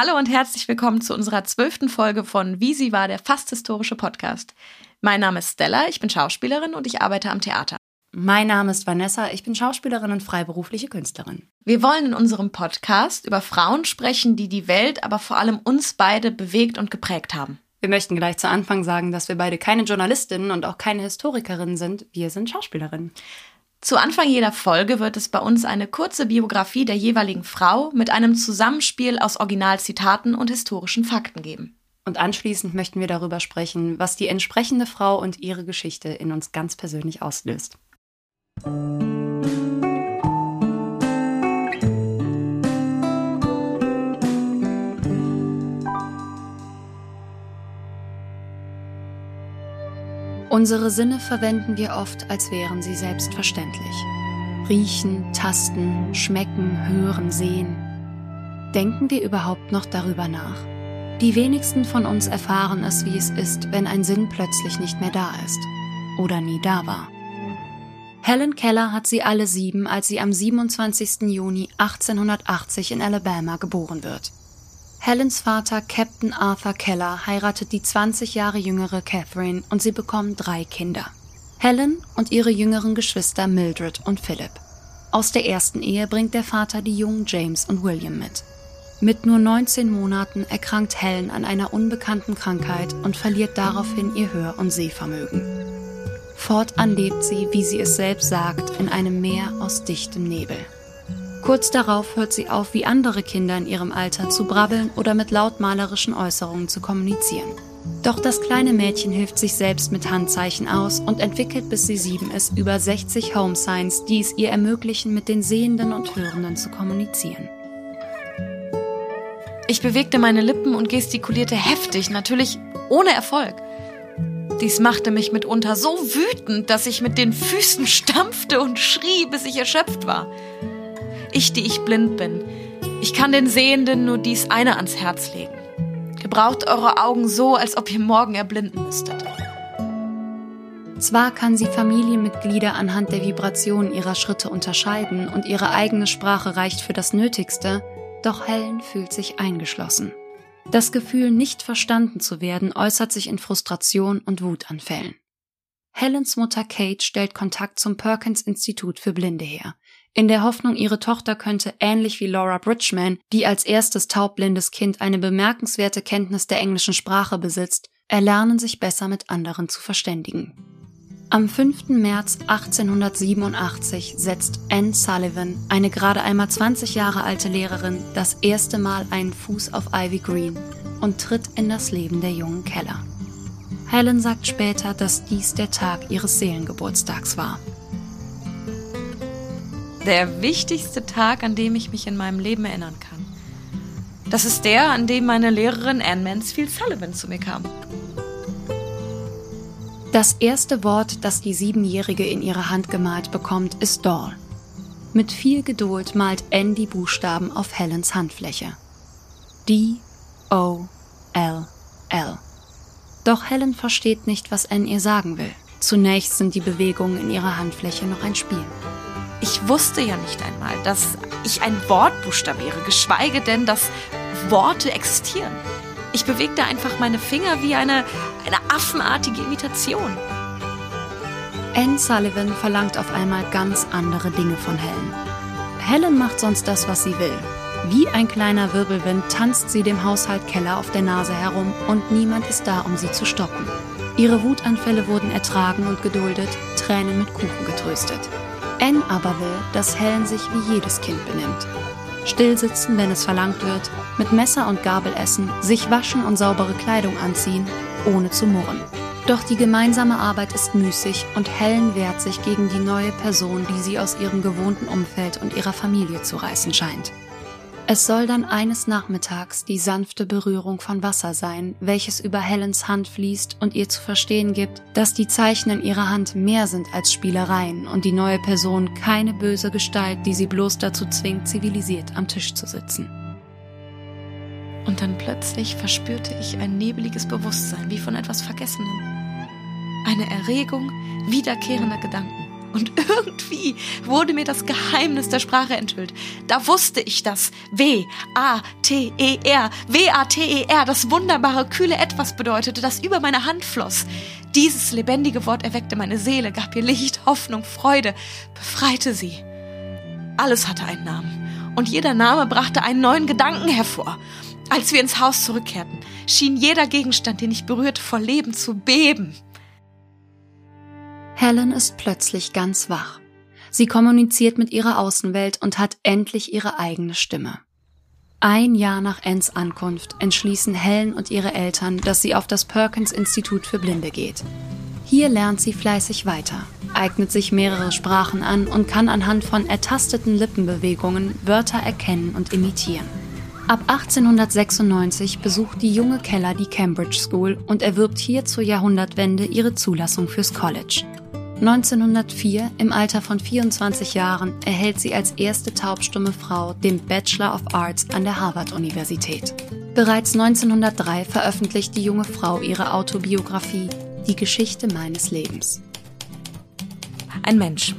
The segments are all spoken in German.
Hallo und herzlich willkommen zu unserer zwölften Folge von Wie sie war, der fast historische Podcast. Mein Name ist Stella, ich bin Schauspielerin und ich arbeite am Theater. Mein Name ist Vanessa, ich bin Schauspielerin und freiberufliche Künstlerin. Wir wollen in unserem Podcast über Frauen sprechen, die die Welt, aber vor allem uns beide bewegt und geprägt haben. Wir möchten gleich zu Anfang sagen, dass wir beide keine Journalistinnen und auch keine Historikerinnen sind. Wir sind Schauspielerinnen. Zu Anfang jeder Folge wird es bei uns eine kurze Biografie der jeweiligen Frau mit einem Zusammenspiel aus Originalzitaten und historischen Fakten geben. Und anschließend möchten wir darüber sprechen, was die entsprechende Frau und ihre Geschichte in uns ganz persönlich auslöst. Unsere Sinne verwenden wir oft, als wären sie selbstverständlich. Riechen, tasten, schmecken, hören, sehen. Denken wir überhaupt noch darüber nach? Die wenigsten von uns erfahren es, wie es ist, wenn ein Sinn plötzlich nicht mehr da ist oder nie da war. Helen Keller hat sie alle sieben, als sie am 27. Juni 1880 in Alabama geboren wird. Helens Vater Captain Arthur Keller heiratet die 20 Jahre jüngere Catherine und sie bekommen drei Kinder. Helen und ihre jüngeren Geschwister Mildred und Philip. Aus der ersten Ehe bringt der Vater die jungen James und William mit. Mit nur 19 Monaten erkrankt Helen an einer unbekannten Krankheit und verliert daraufhin ihr Hör- und Sehvermögen. Fortan lebt sie, wie sie es selbst sagt, in einem Meer aus dichtem Nebel. Kurz darauf hört sie auf, wie andere Kinder in ihrem Alter zu brabbeln oder mit lautmalerischen Äußerungen zu kommunizieren. Doch das kleine Mädchen hilft sich selbst mit Handzeichen aus und entwickelt, bis sie sieben ist, über 60 Home Signs, die es ihr ermöglichen, mit den Sehenden und Hörenden zu kommunizieren. Ich bewegte meine Lippen und gestikulierte heftig, natürlich ohne Erfolg. Dies machte mich mitunter so wütend, dass ich mit den Füßen stampfte und schrie, bis ich erschöpft war. Ich, die ich blind bin, ich kann den Sehenden nur dies eine ans Herz legen. Gebraucht eure Augen so, als ob ihr morgen erblinden müsstet. Zwar kann sie Familienmitglieder anhand der Vibration ihrer Schritte unterscheiden und ihre eigene Sprache reicht für das Nötigste, doch Helen fühlt sich eingeschlossen. Das Gefühl, nicht verstanden zu werden, äußert sich in Frustration und Wutanfällen. Helens Mutter Kate stellt Kontakt zum Perkins Institut für Blinde her, in der Hoffnung, ihre Tochter könnte ähnlich wie Laura Bridgman, die als erstes taubblindes Kind eine bemerkenswerte Kenntnis der englischen Sprache besitzt, erlernen, sich besser mit anderen zu verständigen. Am 5. März 1887 setzt Anne Sullivan, eine gerade einmal 20 Jahre alte Lehrerin, das erste Mal einen Fuß auf Ivy Green und tritt in das Leben der jungen Keller. Helen sagt später, dass dies der Tag ihres Seelengeburtstags war. Der wichtigste Tag, an dem ich mich in meinem Leben erinnern kann. Das ist der, an dem meine Lehrerin Anne Mansfield Sullivan zu mir kam. Das erste Wort, das die Siebenjährige in ihre Hand gemalt bekommt, ist Doll. Mit viel Geduld malt Anne die Buchstaben auf Helens Handfläche. D, O, L, L. Doch Helen versteht nicht, was Anne ihr sagen will. Zunächst sind die Bewegungen in ihrer Handfläche noch ein Spiel. Ich wusste ja nicht einmal, dass ich ein Wort buchstabiere, geschweige denn, dass Worte existieren. Ich bewegte einfach meine Finger wie eine, eine affenartige Imitation. Anne Sullivan verlangt auf einmal ganz andere Dinge von Helen. Helen macht sonst das, was sie will. Wie ein kleiner Wirbelwind tanzt sie dem Haushalt Keller auf der Nase herum und niemand ist da, um sie zu stoppen. Ihre Wutanfälle wurden ertragen und geduldet, Tränen mit Kuchen getröstet. Anne aber will, dass Helen sich wie jedes Kind benimmt. Stillsitzen, wenn es verlangt wird, mit Messer und Gabel essen, sich waschen und saubere Kleidung anziehen, ohne zu murren. Doch die gemeinsame Arbeit ist müßig und Helen wehrt sich gegen die neue Person, die sie aus ihrem gewohnten Umfeld und ihrer Familie zu reißen scheint. Es soll dann eines Nachmittags die sanfte Berührung von Wasser sein, welches über Helens Hand fließt und ihr zu verstehen gibt, dass die Zeichen in ihrer Hand mehr sind als Spielereien und die neue Person keine böse Gestalt, die sie bloß dazu zwingt, zivilisiert am Tisch zu sitzen. Und dann plötzlich verspürte ich ein nebeliges Bewusstsein wie von etwas Vergessenem. Eine Erregung wiederkehrender Gedanken. Und irgendwie wurde mir das Geheimnis der Sprache enthüllt. Da wusste ich das W-A-T-E-R, W-A-T-E-R, das wunderbare, kühle Etwas bedeutete, das über meine Hand floss. Dieses lebendige Wort erweckte meine Seele, gab ihr Licht, Hoffnung, Freude, befreite sie. Alles hatte einen Namen. Und jeder Name brachte einen neuen Gedanken hervor. Als wir ins Haus zurückkehrten, schien jeder Gegenstand, den ich berührte, vor Leben zu beben. Helen ist plötzlich ganz wach. Sie kommuniziert mit ihrer Außenwelt und hat endlich ihre eigene Stimme. Ein Jahr nach Anns Ankunft entschließen Helen und ihre Eltern, dass sie auf das Perkins Institut für Blinde geht. Hier lernt sie fleißig weiter, eignet sich mehrere Sprachen an und kann anhand von ertasteten Lippenbewegungen Wörter erkennen und imitieren. Ab 1896 besucht die junge Keller die Cambridge School und erwirbt hier zur Jahrhundertwende ihre Zulassung fürs College. 1904, im Alter von 24 Jahren, erhält sie als erste taubstumme Frau den Bachelor of Arts an der Harvard-Universität. Bereits 1903 veröffentlicht die junge Frau ihre Autobiografie Die Geschichte meines Lebens. Ein Mensch,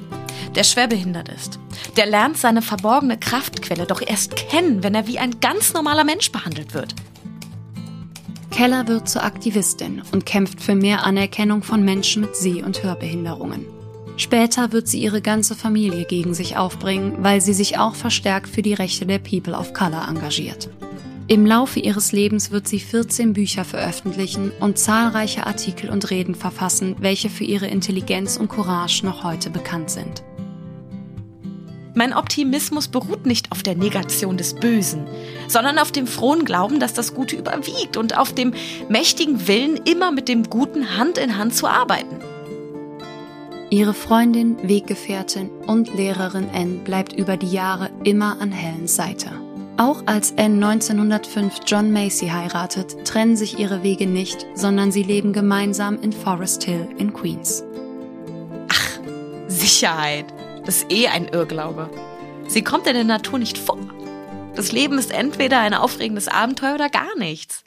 der schwerbehindert ist, der lernt seine verborgene Kraftquelle doch erst kennen, wenn er wie ein ganz normaler Mensch behandelt wird. Keller wird zur Aktivistin und kämpft für mehr Anerkennung von Menschen mit Seh- und Hörbehinderungen. Später wird sie ihre ganze Familie gegen sich aufbringen, weil sie sich auch verstärkt für die Rechte der People of Color engagiert. Im Laufe ihres Lebens wird sie 14 Bücher veröffentlichen und zahlreiche Artikel und Reden verfassen, welche für ihre Intelligenz und Courage noch heute bekannt sind. Mein Optimismus beruht nicht auf der Negation des Bösen, sondern auf dem frohen Glauben, dass das Gute überwiegt und auf dem mächtigen Willen, immer mit dem Guten Hand in Hand zu arbeiten. Ihre Freundin, Weggefährtin und Lehrerin Anne bleibt über die Jahre immer an Helens Seite. Auch als Anne 1905 John Macy heiratet, trennen sich ihre Wege nicht, sondern sie leben gemeinsam in Forest Hill in Queens. Ach, Sicherheit. Das ist eh ein Irrglaube. Sie kommt in der Natur nicht vor. Das Leben ist entweder ein aufregendes Abenteuer oder gar nichts.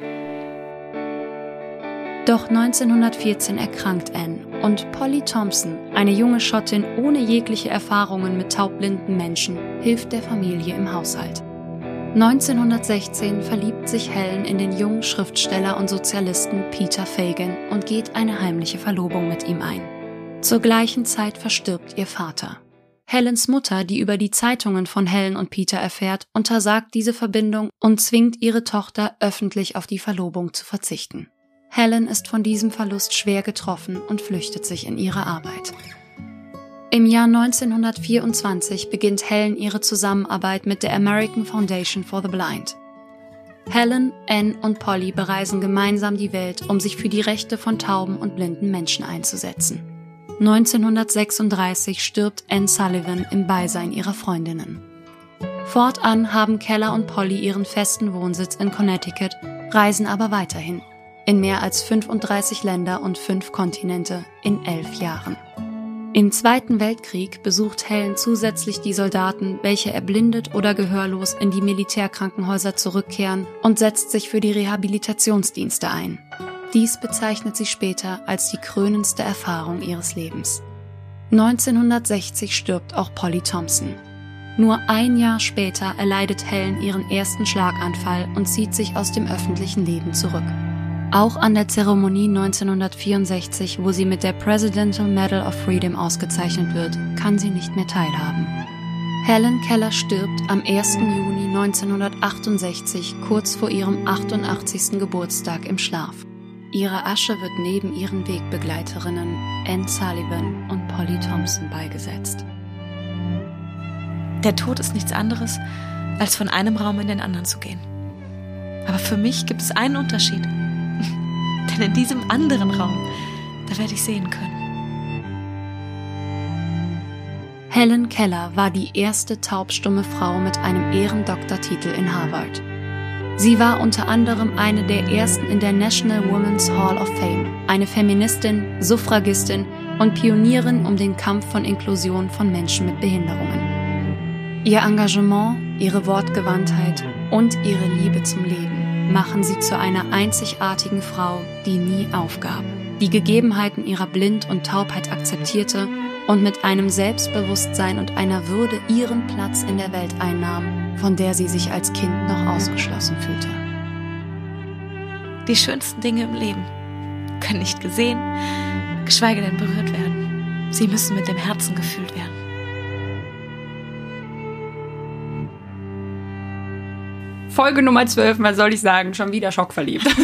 Doch 1914 erkrankt Anne und Polly Thompson, eine junge Schottin ohne jegliche Erfahrungen mit taubblinden Menschen, hilft der Familie im Haushalt. 1916 verliebt sich Helen in den jungen Schriftsteller und Sozialisten Peter Fagan und geht eine heimliche Verlobung mit ihm ein. Zur gleichen Zeit verstirbt ihr Vater. Helens Mutter, die über die Zeitungen von Helen und Peter erfährt, untersagt diese Verbindung und zwingt ihre Tochter öffentlich auf die Verlobung zu verzichten. Helen ist von diesem Verlust schwer getroffen und flüchtet sich in ihre Arbeit. Im Jahr 1924 beginnt Helen ihre Zusammenarbeit mit der American Foundation for the Blind. Helen, Anne und Polly bereisen gemeinsam die Welt, um sich für die Rechte von tauben und blinden Menschen einzusetzen. 1936 stirbt Anne Sullivan im Beisein ihrer Freundinnen. Fortan haben Keller und Polly ihren festen Wohnsitz in Connecticut, reisen aber weiterhin in mehr als 35 Länder und fünf Kontinente in elf Jahren. Im Zweiten Weltkrieg besucht Helen zusätzlich die Soldaten, welche erblindet oder gehörlos in die Militärkrankenhäuser zurückkehren und setzt sich für die Rehabilitationsdienste ein. Dies bezeichnet sie später als die krönendste Erfahrung ihres Lebens. 1960 stirbt auch Polly Thompson. Nur ein Jahr später erleidet Helen ihren ersten Schlaganfall und zieht sich aus dem öffentlichen Leben zurück. Auch an der Zeremonie 1964, wo sie mit der Presidential Medal of Freedom ausgezeichnet wird, kann sie nicht mehr teilhaben. Helen Keller stirbt am 1. Juni 1968 kurz vor ihrem 88. Geburtstag im Schlaf. Ihre Asche wird neben ihren Wegbegleiterinnen Anne Sullivan und Polly Thompson beigesetzt. Der Tod ist nichts anderes, als von einem Raum in den anderen zu gehen. Aber für mich gibt es einen Unterschied. Denn in diesem anderen Raum, da werde ich sehen können. Helen Keller war die erste taubstumme Frau mit einem Ehrendoktortitel in Harvard. Sie war unter anderem eine der ersten in der National Women's Hall of Fame, eine Feministin, Suffragistin und Pionierin um den Kampf von Inklusion von Menschen mit Behinderungen. Ihr Engagement, ihre Wortgewandtheit und ihre Liebe zum Leben machen sie zu einer einzigartigen Frau, die nie aufgab, die Gegebenheiten ihrer Blind und Taubheit akzeptierte und mit einem Selbstbewusstsein und einer Würde ihren Platz in der Welt einnahm, von der sie sich als Kind noch ausgeschlossen fühlte. Die schönsten Dinge im Leben können nicht gesehen, geschweige denn berührt werden. Sie müssen mit dem Herzen gefühlt werden. Folge Nummer 12, was soll ich sagen? Schon wieder schockverliebt.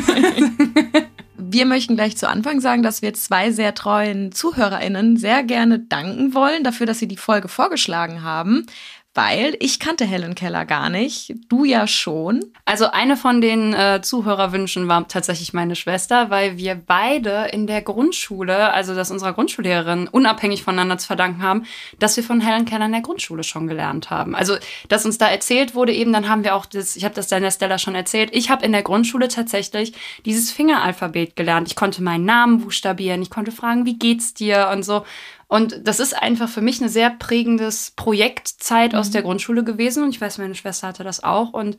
Wir möchten gleich zu Anfang sagen, dass wir zwei sehr treuen ZuhörerInnen sehr gerne danken wollen dafür, dass sie die Folge vorgeschlagen haben weil ich kannte Helen Keller gar nicht. Du ja schon. Also eine von den äh, Zuhörerwünschen war tatsächlich meine Schwester, weil wir beide in der Grundschule, also dass unserer Grundschullehrerin unabhängig voneinander zu verdanken haben, dass wir von Helen Keller in der Grundschule schon gelernt haben. Also dass uns da erzählt wurde eben, dann haben wir auch das, ich habe das der Stella schon erzählt, ich habe in der Grundschule tatsächlich dieses Fingeralphabet gelernt. Ich konnte meinen Namen buchstabieren, ich konnte fragen, wie geht's dir und so. Und das ist einfach für mich eine sehr prägendes Projektzeit mhm. aus der Grundschule gewesen. Und ich weiß, meine Schwester hatte das auch. Und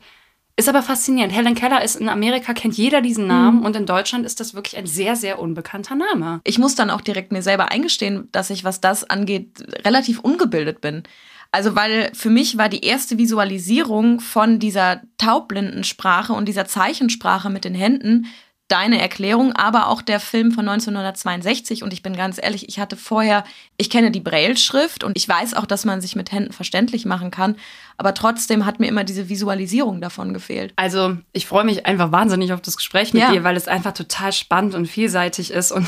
ist aber faszinierend. Helen Keller ist in Amerika, kennt jeder diesen Namen. Mhm. Und in Deutschland ist das wirklich ein sehr, sehr unbekannter Name. Ich muss dann auch direkt mir selber eingestehen, dass ich, was das angeht, relativ ungebildet bin. Also, weil für mich war die erste Visualisierung von dieser Taublindensprache und dieser Zeichensprache mit den Händen deine Erklärung, aber auch der Film von 1962. Und ich bin ganz ehrlich, ich hatte vorher, ich kenne die Braille-Schrift und ich weiß auch, dass man sich mit Händen verständlich machen kann. Aber trotzdem hat mir immer diese Visualisierung davon gefehlt. Also ich freue mich einfach wahnsinnig auf das Gespräch mit ja. dir, weil es einfach total spannend und vielseitig ist und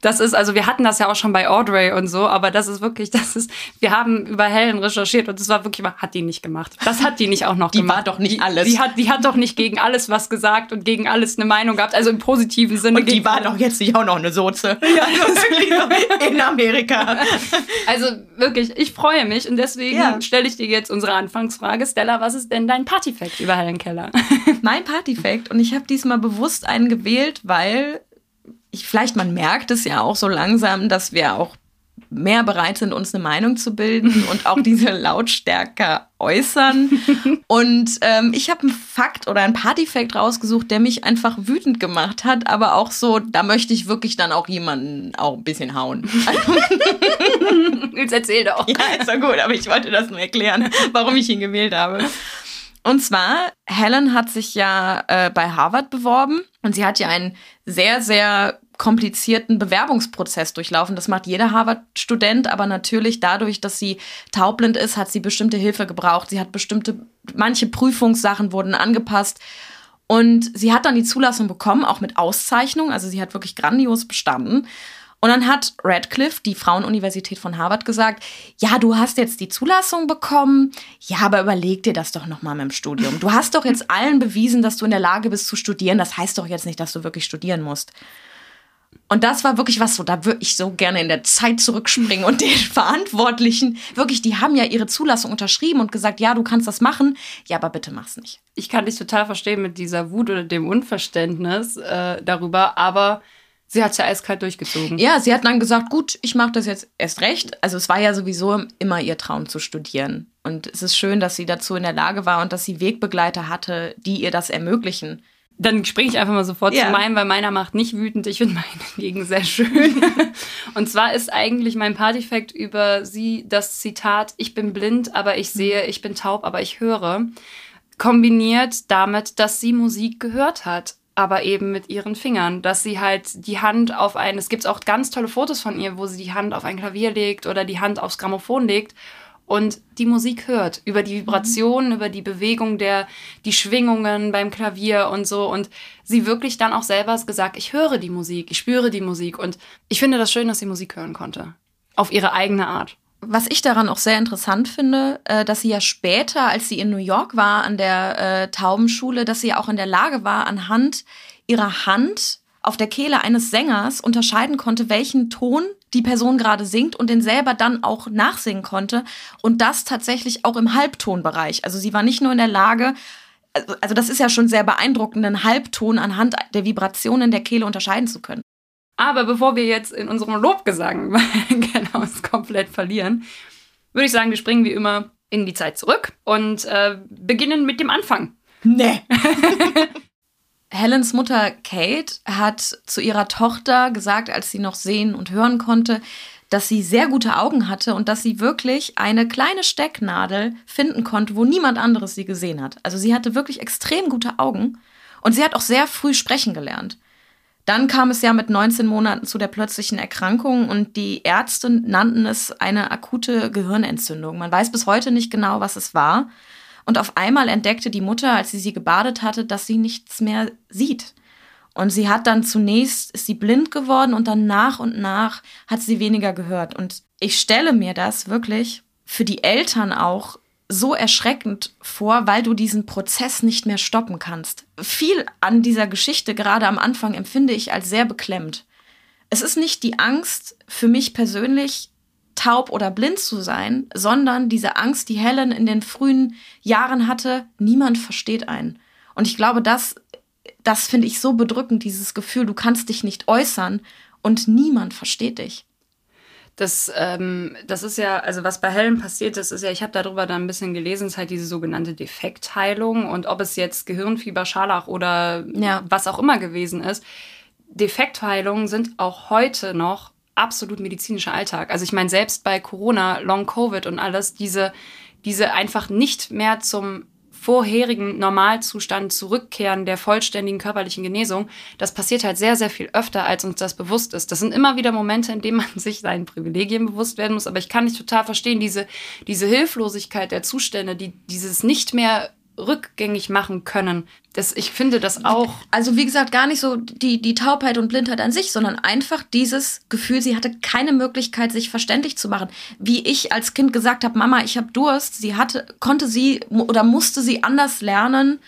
das ist, also wir hatten das ja auch schon bei Audrey und so, aber das ist wirklich, das ist, wir haben über Helen recherchiert und das war wirklich, hat die nicht gemacht. Das hat die nicht auch noch die gemacht. Die war doch nicht alles. Die, die, hat, die hat doch nicht gegen alles was gesagt und gegen alles eine Meinung gehabt, also im positiven Sinne. Und die war doch jetzt nicht auch noch eine Soze. Ja, in Amerika. Also wirklich, ich freue mich und deswegen ja. stelle ich dir jetzt unsere Anfangsfrage. Stella, was ist denn dein Partyfact über Helen Keller? Mein Partyfact und ich habe diesmal bewusst einen gewählt, weil ich, vielleicht man merkt es ja auch so langsam, dass wir auch mehr bereit sind, uns eine Meinung zu bilden und auch diese Lautstärke äußern. Und ähm, ich habe einen Fakt oder einen Partyfact rausgesucht, der mich einfach wütend gemacht hat, aber auch so, da möchte ich wirklich dann auch jemanden auch ein bisschen hauen. Jetzt erzähl doch. Ja, ist doch gut, aber ich wollte das nur erklären, warum ich ihn gewählt habe. Und zwar, Helen hat sich ja äh, bei Harvard beworben und sie hat ja einen sehr, sehr komplizierten Bewerbungsprozess durchlaufen. Das macht jeder Harvard-Student, aber natürlich dadurch, dass sie taubblind ist, hat sie bestimmte Hilfe gebraucht. Sie hat bestimmte, manche Prüfungssachen wurden angepasst. Und sie hat dann die Zulassung bekommen, auch mit Auszeichnung. Also sie hat wirklich grandios bestanden. Und dann hat Radcliffe, die Frauenuniversität von Harvard, gesagt, ja, du hast jetzt die Zulassung bekommen, ja, aber überleg dir das doch nochmal mit dem Studium. Du hast doch jetzt allen bewiesen, dass du in der Lage bist zu studieren. Das heißt doch jetzt nicht, dass du wirklich studieren musst. Und das war wirklich was so, da würde ich so gerne in der Zeit zurückspringen und den Verantwortlichen, wirklich, die haben ja ihre Zulassung unterschrieben und gesagt, ja, du kannst das machen, ja, aber bitte mach's nicht. Ich kann dich total verstehen mit dieser Wut oder dem Unverständnis äh, darüber, aber sie hat es ja eiskalt durchgezogen. Ja, sie hat dann gesagt, gut, ich mache das jetzt erst recht. Also es war ja sowieso immer ihr Traum zu studieren. Und es ist schön, dass sie dazu in der Lage war und dass sie Wegbegleiter hatte, die ihr das ermöglichen dann springe ich einfach mal sofort ja. zu meinem, weil meiner macht nicht wütend. Ich finde meinen hingegen sehr schön. und zwar ist eigentlich mein Partyfact über sie das Zitat, ich bin blind, aber ich sehe, ich bin taub, aber ich höre, kombiniert damit, dass sie Musik gehört hat aber eben mit ihren Fingern, dass sie halt die Hand auf ein, es gibt auch ganz tolle Fotos von ihr, wo sie die Hand auf ein Klavier legt oder die Hand aufs Grammophon legt und die Musik hört, über die Vibrationen, mhm. über die Bewegung der, die Schwingungen beim Klavier und so. Und sie wirklich dann auch selber gesagt, ich höre die Musik, ich spüre die Musik. Und ich finde das schön, dass sie Musik hören konnte. Auf ihre eigene Art. Was ich daran auch sehr interessant finde, äh, dass sie ja später, als sie in New York war, an der äh, Taubenschule, dass sie ja auch in der Lage war, anhand ihrer Hand auf der Kehle eines Sängers unterscheiden konnte, welchen Ton die Person gerade singt und den selber dann auch nachsingen konnte. Und das tatsächlich auch im Halbtonbereich. Also sie war nicht nur in der Lage, also, also das ist ja schon sehr beeindruckend, einen Halbton anhand der Vibrationen der Kehle unterscheiden zu können. Aber bevor wir jetzt in unserem Lobgesang genau uns komplett verlieren, würde ich sagen, wir springen wie immer in die Zeit zurück und äh, beginnen mit dem Anfang. Nee. Helens Mutter Kate hat zu ihrer Tochter gesagt, als sie noch sehen und hören konnte, dass sie sehr gute Augen hatte und dass sie wirklich eine kleine Stecknadel finden konnte, wo niemand anderes sie gesehen hat. Also sie hatte wirklich extrem gute Augen und sie hat auch sehr früh sprechen gelernt. Dann kam es ja mit 19 Monaten zu der plötzlichen Erkrankung und die Ärzte nannten es eine akute Gehirnentzündung. Man weiß bis heute nicht genau, was es war. Und auf einmal entdeckte die Mutter, als sie sie gebadet hatte, dass sie nichts mehr sieht. Und sie hat dann zunächst, ist sie blind geworden und dann nach und nach hat sie weniger gehört. Und ich stelle mir das wirklich für die Eltern auch so erschreckend vor, weil du diesen Prozess nicht mehr stoppen kannst. Viel an dieser Geschichte gerade am Anfang empfinde ich als sehr beklemmt. Es ist nicht die Angst für mich persönlich, taub oder blind zu sein, sondern diese Angst, die Helen in den frühen Jahren hatte, niemand versteht einen. Und ich glaube, das, das finde ich so bedrückend, dieses Gefühl, du kannst dich nicht äußern und niemand versteht dich. Das, ähm, das ist ja, also was bei Helen passiert ist, ist ja, ich habe darüber dann ein bisschen gelesen, ist halt diese sogenannte Defektheilung und ob es jetzt Gehirnfieber, Scharlach oder ja. was auch immer gewesen ist. Defektheilungen sind auch heute noch absolut medizinischer Alltag. Also ich meine, selbst bei Corona, Long Covid und alles, diese, diese einfach nicht mehr zum vorherigen Normalzustand zurückkehren der vollständigen körperlichen Genesung, das passiert halt sehr, sehr viel öfter, als uns das bewusst ist. Das sind immer wieder Momente, in denen man sich seinen Privilegien bewusst werden muss. Aber ich kann nicht total verstehen, diese, diese Hilflosigkeit der Zustände, die, dieses nicht mehr rückgängig machen können. Das, ich finde das auch. Also wie gesagt, gar nicht so die, die Taubheit und Blindheit an sich, sondern einfach dieses Gefühl, sie hatte keine Möglichkeit, sich verständlich zu machen. Wie ich als Kind gesagt habe, Mama, ich habe Durst, sie hatte, konnte sie oder musste sie anders lernen,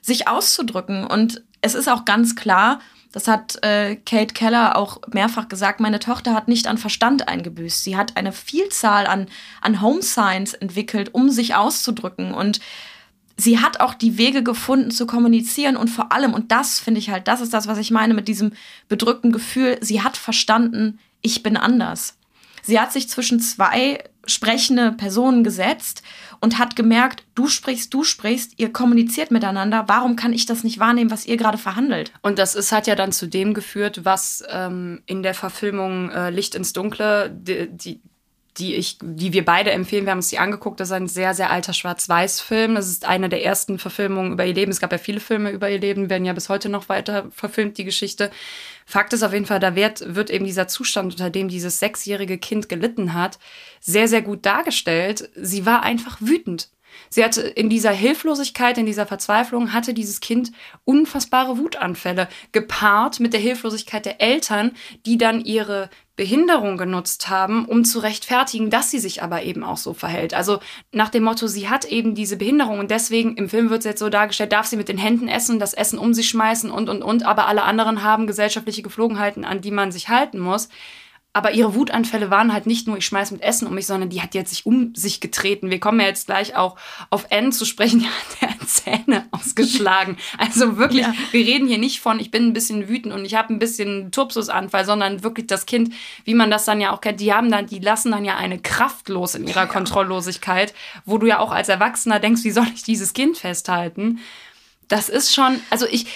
sich auszudrücken. Und es ist auch ganz klar, das hat äh, Kate Keller auch mehrfach gesagt, meine Tochter hat nicht an Verstand eingebüßt. Sie hat eine Vielzahl an, an Home Science entwickelt, um sich auszudrücken. Und sie hat auch die Wege gefunden zu kommunizieren und vor allem, und das finde ich halt, das ist das, was ich meine mit diesem bedrückten Gefühl, sie hat verstanden, ich bin anders. Sie hat sich zwischen zwei sprechende Personen gesetzt und hat gemerkt, du sprichst, du sprichst, ihr kommuniziert miteinander, warum kann ich das nicht wahrnehmen, was ihr gerade verhandelt? Und das ist, hat ja dann zu dem geführt, was ähm, in der Verfilmung äh, Licht ins Dunkle, die, die, die ich, die wir beide empfehlen. Wir haben uns die angeguckt. Das ist ein sehr, sehr alter Schwarz-Weiß-Film. Das ist eine der ersten Verfilmungen über ihr Leben. Es gab ja viele Filme über ihr Leben, werden ja bis heute noch weiter verfilmt, die Geschichte. Fakt ist auf jeden Fall, da wird, wird eben dieser Zustand, unter dem dieses sechsjährige Kind gelitten hat, sehr, sehr gut dargestellt. Sie war einfach wütend. Sie hatte in dieser Hilflosigkeit, in dieser Verzweiflung, hatte dieses Kind unfassbare Wutanfälle, gepaart mit der Hilflosigkeit der Eltern, die dann ihre Behinderung genutzt haben, um zu rechtfertigen, dass sie sich aber eben auch so verhält. Also nach dem Motto, sie hat eben diese Behinderung und deswegen im Film wird es jetzt so dargestellt, darf sie mit den Händen essen, das Essen um sich schmeißen und und und, aber alle anderen haben gesellschaftliche Geflogenheiten, an die man sich halten muss. Aber ihre Wutanfälle waren halt nicht nur, ich schmeiß mit Essen um mich, sondern die hat jetzt sich um sich getreten. Wir kommen ja jetzt gleich auch auf N zu sprechen. Die hat der Zähne ausgeschlagen. Also wirklich, ja. wir reden hier nicht von, ich bin ein bisschen wütend und ich habe ein bisschen Turpsusanfall, sondern wirklich das Kind, wie man das dann ja auch kennt, die haben dann, die lassen dann ja eine Kraft los in ihrer ja. Kontrolllosigkeit, wo du ja auch als Erwachsener denkst, wie soll ich dieses Kind festhalten? Das ist schon, also ich,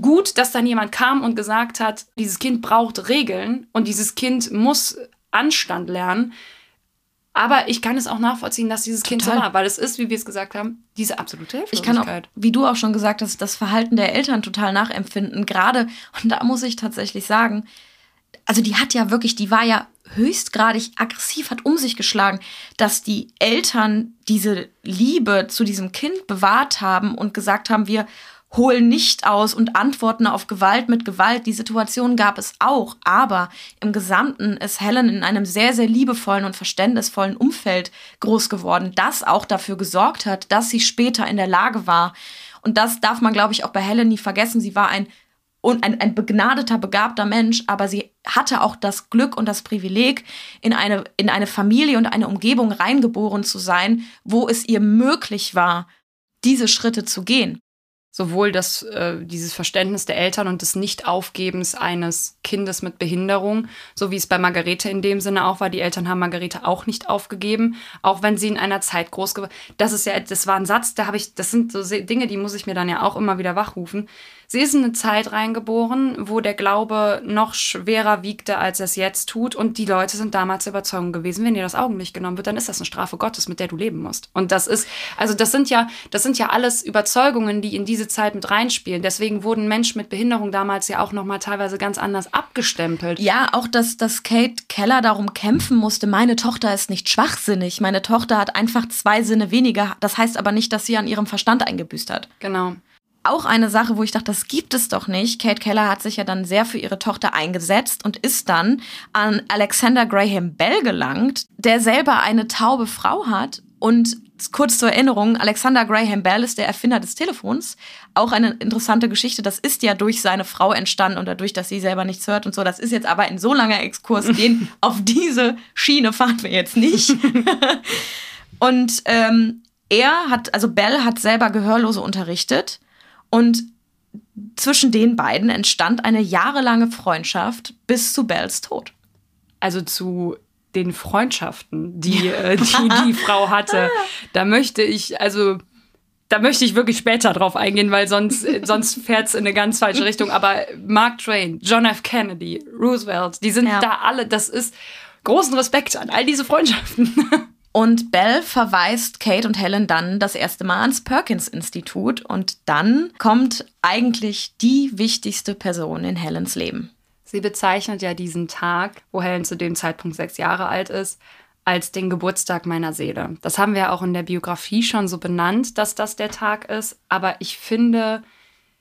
gut, dass dann jemand kam und gesagt hat, dieses Kind braucht Regeln und dieses Kind muss Anstand lernen. Aber ich kann es auch nachvollziehen, dass dieses Total. Kind so war, weil es ist, wie wir es gesagt haben, diese absolute Hilflosigkeit. Ich kann auch, wie du auch schon gesagt hast, das Verhalten der Eltern total nachempfinden. Gerade, und da muss ich tatsächlich sagen, also die hat ja wirklich, die war ja höchstgradig aggressiv, hat um sich geschlagen, dass die Eltern diese Liebe zu diesem Kind bewahrt haben und gesagt haben, wir holen nicht aus und antworten auf Gewalt mit Gewalt. Die Situation gab es auch, aber im Gesamten ist Helen in einem sehr, sehr liebevollen und verständnisvollen Umfeld groß geworden, das auch dafür gesorgt hat, dass sie später in der Lage war. Und das darf man, glaube ich, auch bei Helen nie vergessen. Sie war ein ein, ein begnadeter, begabter Mensch, aber sie hatte auch das Glück und das Privileg, in eine, in eine Familie und eine Umgebung reingeboren zu sein, wo es ihr möglich war, diese Schritte zu gehen. Sowohl das, äh, dieses Verständnis der Eltern und des Nichtaufgebens eines Kindes mit Behinderung, so wie es bei Margarete in dem Sinne auch war. Die Eltern haben Margarete auch nicht aufgegeben, auch wenn sie in einer Zeit groß geworden Das ist ja, das war ein Satz, da habe ich, das sind so Dinge, die muss ich mir dann ja auch immer wieder wachrufen. Sie ist in eine Zeit reingeboren, wo der Glaube noch schwerer wiegte, als es jetzt tut. Und die Leute sind damals der Überzeugung gewesen, wenn dir das Augenlicht genommen wird, dann ist das eine Strafe Gottes, mit der du leben musst. Und das ist, also das sind ja, das sind ja alles Überzeugungen, die in diese Zeit mit reinspielen. Deswegen wurden Menschen mit Behinderung damals ja auch nochmal teilweise ganz anders abgestempelt. Ja, auch dass, dass Kate Keller darum kämpfen musste, meine Tochter ist nicht schwachsinnig. Meine Tochter hat einfach zwei Sinne weniger. Das heißt aber nicht, dass sie an ihrem Verstand eingebüßt hat. Genau auch eine Sache, wo ich dachte, das gibt es doch nicht. Kate Keller hat sich ja dann sehr für ihre Tochter eingesetzt und ist dann an Alexander Graham Bell gelangt, der selber eine taube Frau hat. Und kurz zur Erinnerung, Alexander Graham Bell ist der Erfinder des Telefons. Auch eine interessante Geschichte. Das ist ja durch seine Frau entstanden und dadurch, dass sie selber nichts hört und so. Das ist jetzt aber ein so langer Exkurs. Den auf diese Schiene fahren wir jetzt nicht. und ähm, er hat, also Bell hat selber Gehörlose unterrichtet und zwischen den beiden entstand eine jahrelange Freundschaft bis zu Bells Tod. Also zu den Freundschaften, die äh, die, die Frau hatte. Da möchte ich, also da möchte ich wirklich später drauf eingehen, weil sonst, sonst fährt es in eine ganz falsche Richtung. Aber Mark Twain, John F. Kennedy, Roosevelt, die sind ja. da alle, das ist großen Respekt an all diese Freundschaften. Und Bell verweist Kate und Helen dann das erste Mal ans Perkins-Institut und dann kommt eigentlich die wichtigste Person in Helens Leben. Sie bezeichnet ja diesen Tag, wo Helen zu dem Zeitpunkt sechs Jahre alt ist, als den Geburtstag meiner Seele. Das haben wir auch in der Biografie schon so benannt, dass das der Tag ist. Aber ich finde,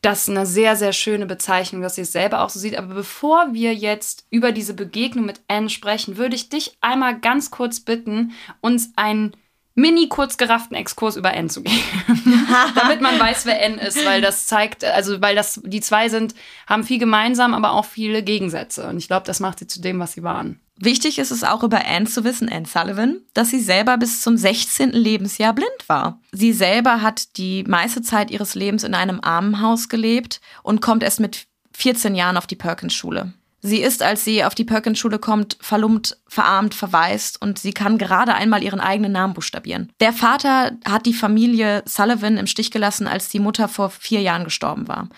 das eine sehr, sehr schöne Bezeichnung, dass sie es selber auch so sieht. Aber bevor wir jetzt über diese Begegnung mit Anne sprechen, würde ich dich einmal ganz kurz bitten, uns einen mini kurz gerafften Exkurs über Anne zu geben. Damit man weiß, wer Anne ist, weil das zeigt, also weil das, die zwei sind, haben viel gemeinsam, aber auch viele Gegensätze. Und ich glaube, das macht sie zu dem, was sie waren. Wichtig ist es auch über Anne zu wissen, Anne Sullivan, dass sie selber bis zum 16. Lebensjahr blind war. Sie selber hat die meiste Zeit ihres Lebens in einem Armenhaus gelebt und kommt erst mit 14 Jahren auf die Perkins-Schule. Sie ist, als sie auf die Perkins-Schule kommt, verlumpt, verarmt, verwaist und sie kann gerade einmal ihren eigenen Namen buchstabieren. Der Vater hat die Familie Sullivan im Stich gelassen, als die Mutter vor vier Jahren gestorben war.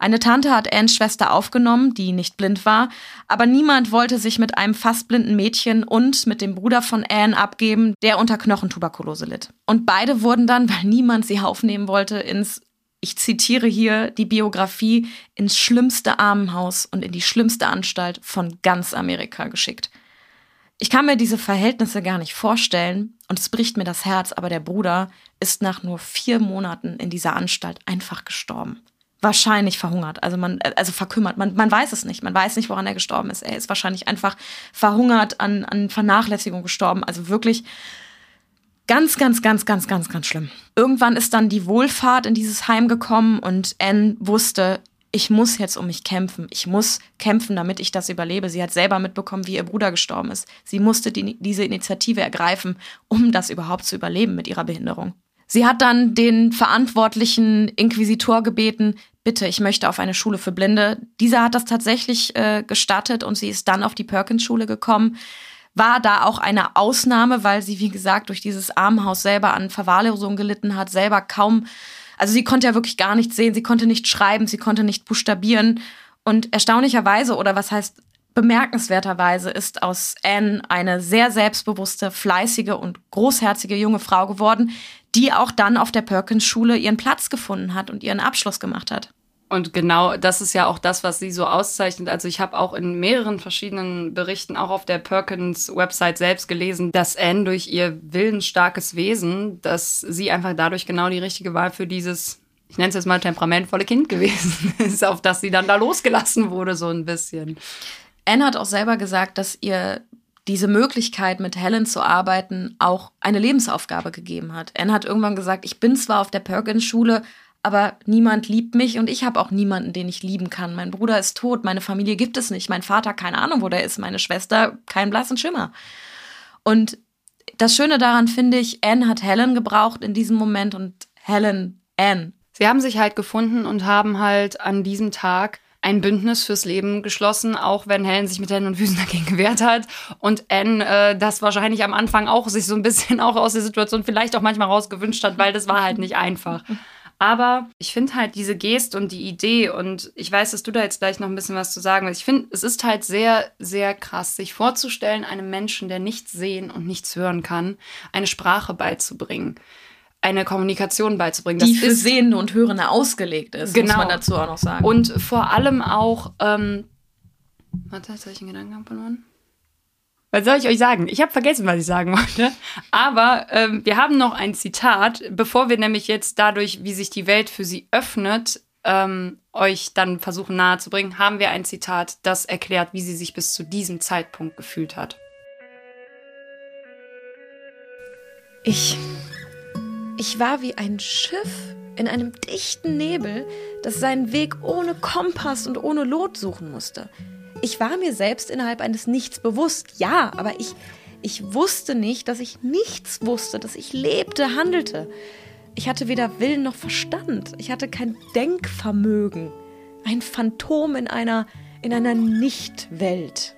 Eine Tante hat Annes Schwester aufgenommen, die nicht blind war, aber niemand wollte sich mit einem fast blinden Mädchen und mit dem Bruder von Anne abgeben, der unter Knochentuberkulose litt. Und beide wurden dann, weil niemand sie aufnehmen wollte, ins ich zitiere hier die Biografie, ins schlimmste Armenhaus und in die schlimmste Anstalt von ganz Amerika geschickt. Ich kann mir diese Verhältnisse gar nicht vorstellen und es bricht mir das Herz, aber der Bruder ist nach nur vier Monaten in dieser Anstalt einfach gestorben wahrscheinlich verhungert. Also man, also verkümmert. Man, man weiß es nicht. Man weiß nicht, woran er gestorben ist. Er ist wahrscheinlich einfach verhungert, an, an Vernachlässigung gestorben. Also wirklich ganz, ganz, ganz, ganz, ganz, ganz schlimm. Irgendwann ist dann die Wohlfahrt in dieses Heim gekommen und Anne wusste, ich muss jetzt um mich kämpfen. Ich muss kämpfen, damit ich das überlebe. Sie hat selber mitbekommen, wie ihr Bruder gestorben ist. Sie musste die, diese Initiative ergreifen, um das überhaupt zu überleben mit ihrer Behinderung. Sie hat dann den verantwortlichen Inquisitor gebeten, bitte, ich möchte auf eine Schule für Blinde. Dieser hat das tatsächlich äh, gestattet und sie ist dann auf die Perkins-Schule gekommen. War da auch eine Ausnahme, weil sie, wie gesagt, durch dieses Armenhaus selber an Verwahrlosung gelitten hat, selber kaum, also sie konnte ja wirklich gar nichts sehen, sie konnte nicht schreiben, sie konnte nicht buchstabieren. Und erstaunlicherweise, oder was heißt bemerkenswerterweise, ist aus Anne eine sehr selbstbewusste, fleißige und großherzige junge Frau geworden, die auch dann auf der Perkins-Schule ihren Platz gefunden hat und ihren Abschluss gemacht hat. Und genau das ist ja auch das, was sie so auszeichnet. Also ich habe auch in mehreren verschiedenen Berichten, auch auf der Perkins-Website selbst gelesen, dass Anne durch ihr willensstarkes Wesen, dass sie einfach dadurch genau die richtige Wahl für dieses, ich nenne es jetzt mal temperamentvolle Kind gewesen ist, auf das sie dann da losgelassen wurde, so ein bisschen. Anne hat auch selber gesagt, dass ihr diese Möglichkeit, mit Helen zu arbeiten, auch eine Lebensaufgabe gegeben hat. Anne hat irgendwann gesagt, ich bin zwar auf der Perkins-Schule, aber niemand liebt mich und ich habe auch niemanden, den ich lieben kann. Mein Bruder ist tot, meine Familie gibt es nicht, mein Vater keine Ahnung, wo der ist, meine Schwester keinen blassen Schimmer. Und das Schöne daran finde ich, Anne hat Helen gebraucht in diesem Moment und Helen Anne. Sie haben sich halt gefunden und haben halt an diesem Tag ein Bündnis fürs Leben geschlossen, auch wenn Helen sich mit Händen und Füßen dagegen gewehrt hat und Anne äh, das wahrscheinlich am Anfang auch sich so ein bisschen auch aus der Situation vielleicht auch manchmal rausgewünscht hat, weil das war halt nicht einfach. Aber ich finde halt diese Gest und die Idee und ich weiß, dass du da jetzt gleich noch ein bisschen was zu sagen willst. Ich finde, es ist halt sehr, sehr krass, sich vorzustellen, einem Menschen, der nichts sehen und nichts hören kann, eine Sprache beizubringen eine Kommunikation beizubringen. Das die für ist, Sehende und Hörende ausgelegt ist, genau. muss man dazu auch noch sagen. Und vor allem auch, ähm, warte, jetzt habe ich einen Gedanken verloren. Was soll ich euch sagen? Ich habe vergessen, was ich sagen wollte. Aber ähm, wir haben noch ein Zitat, bevor wir nämlich jetzt dadurch, wie sich die Welt für sie öffnet, ähm, euch dann versuchen nahezubringen, haben wir ein Zitat, das erklärt, wie sie sich bis zu diesem Zeitpunkt gefühlt hat. Ich ich war wie ein Schiff in einem dichten Nebel, das seinen Weg ohne Kompass und ohne Lot suchen musste. Ich war mir selbst innerhalb eines Nichts bewusst, ja, aber ich, ich wusste nicht, dass ich nichts wusste, dass ich lebte, handelte. Ich hatte weder Willen noch Verstand. Ich hatte kein Denkvermögen. Ein Phantom in einer, in einer Nichtwelt.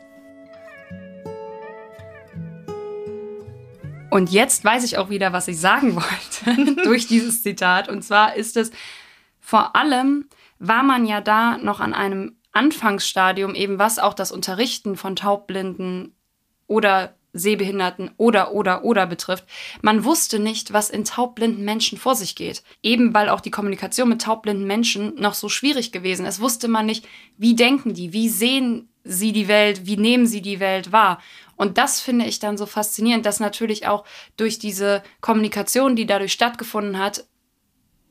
Und jetzt weiß ich auch wieder, was ich sagen wollte durch dieses Zitat. Und zwar ist es, vor allem war man ja da noch an einem Anfangsstadium, eben was auch das Unterrichten von Taubblinden oder Sehbehinderten oder oder oder betrifft. Man wusste nicht, was in taubblinden Menschen vor sich geht. Eben weil auch die Kommunikation mit taubblinden Menschen noch so schwierig gewesen ist, wusste man nicht, wie denken die, wie sehen sie die Welt, wie nehmen sie die Welt wahr. Und das finde ich dann so faszinierend, dass natürlich auch durch diese Kommunikation, die dadurch stattgefunden hat,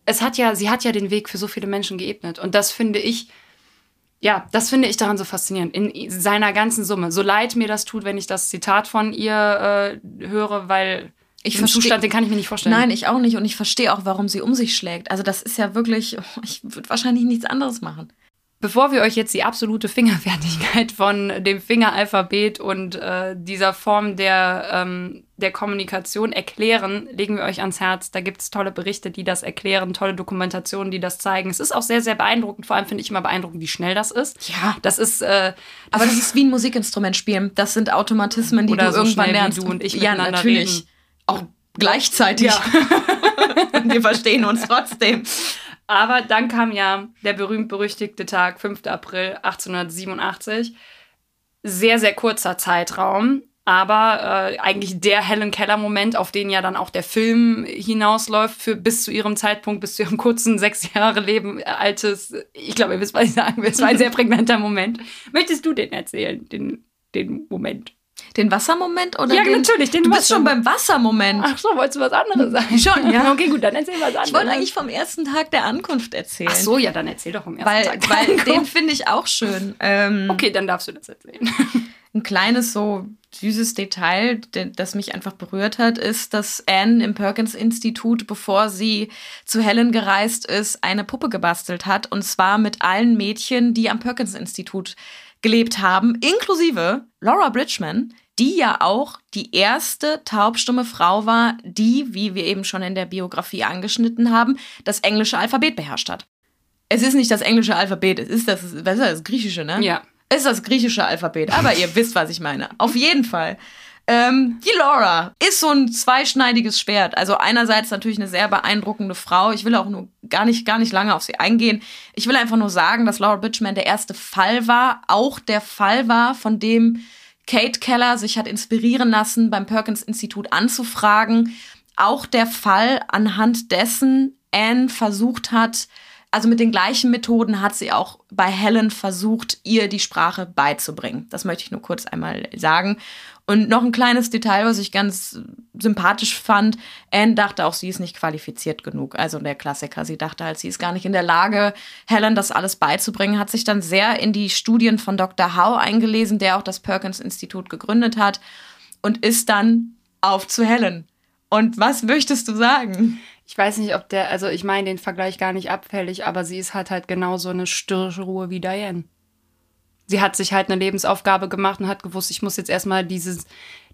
es hat ja, sie hat ja den Weg für so viele Menschen geebnet. Und das finde ich, ja, das finde ich daran so faszinierend, in seiner ganzen Summe. So leid mir das tut, wenn ich das Zitat von ihr äh, höre, weil ich den Zustand, den kann ich mir nicht vorstellen. Nein, ich auch nicht. Und ich verstehe auch, warum sie um sich schlägt. Also das ist ja wirklich, ich würde wahrscheinlich nichts anderes machen. Bevor wir euch jetzt die absolute Fingerfertigkeit von dem Fingeralphabet und äh, dieser Form der, ähm, der Kommunikation erklären, legen wir euch ans Herz. Da gibt es tolle Berichte, die das erklären, tolle Dokumentationen, die das zeigen. Es ist auch sehr, sehr beeindruckend. Vor allem finde ich immer beeindruckend, wie schnell das ist. Ja. Das ist. Äh, das Aber das ist wie ein Musikinstrument spielen. Das sind Automatismen, die du so irgendwann lernst. Du und ich ja, natürlich. Reden. Auch gleichzeitig. Ja. wir verstehen uns trotzdem. Aber dann kam ja der berühmt-berüchtigte Tag, 5. April 1887. Sehr, sehr kurzer Zeitraum, aber äh, eigentlich der Helen Keller-Moment, auf den ja dann auch der Film hinausläuft, für bis zu ihrem Zeitpunkt, bis zu ihrem kurzen sechs Jahre Leben äh, altes, ich glaube, ihr wisst, was ich sagen will. Es war ein sehr prägnanter Moment. Möchtest du den erzählen, den, den Moment? Den Wassermoment oder Ja, den, natürlich, den Du bist schon beim Wassermoment. Ach so, wolltest du was anderes sagen? Schon, ja. Okay, gut, dann erzähl was anderes. Ich wollte eigentlich vom ersten Tag der Ankunft erzählen. Ach so, ja, dann erzähl doch vom ersten weil, Tag. Weil den finde ich auch schön. Ähm, okay, dann darfst du das erzählen. Ein kleines, so süßes Detail, das mich einfach berührt hat, ist, dass Anne im Perkins-Institut, bevor sie zu Helen gereist ist, eine Puppe gebastelt hat. Und zwar mit allen Mädchen, die am Perkins-Institut gelebt haben, inklusive Laura Bridgman, die ja auch die erste taubstumme Frau war, die, wie wir eben schon in der Biografie angeschnitten haben, das englische Alphabet beherrscht hat. Es ist nicht das englische Alphabet, es ist das, ist das griechische, ne? Ja. Ist das griechische Alphabet, aber ihr wisst, was ich meine. Auf jeden Fall. Ähm, die Laura ist so ein zweischneidiges Schwert. Also einerseits natürlich eine sehr beeindruckende Frau. Ich will auch nur gar nicht, gar nicht lange auf sie eingehen. Ich will einfach nur sagen, dass Laura Bridgman der erste Fall war, auch der Fall war, von dem Kate Keller sich hat inspirieren lassen, beim Perkins-Institut anzufragen. Auch der Fall, anhand dessen Anne versucht hat, also mit den gleichen Methoden hat sie auch bei Helen versucht, ihr die Sprache beizubringen. Das möchte ich nur kurz einmal sagen. Und noch ein kleines Detail, was ich ganz sympathisch fand. Anne dachte auch, sie ist nicht qualifiziert genug. Also der Klassiker. Sie dachte halt, sie ist gar nicht in der Lage, Helen das alles beizubringen. Hat sich dann sehr in die Studien von Dr. Howe eingelesen, der auch das Perkins-Institut gegründet hat. Und ist dann auf zu Helen. Und was möchtest du sagen? Ich weiß nicht, ob der, also ich meine den Vergleich gar nicht abfällig, aber sie ist halt halt genauso eine störrische Ruhe wie Diane sie hat sich halt eine Lebensaufgabe gemacht und hat gewusst, ich muss jetzt erstmal dieses,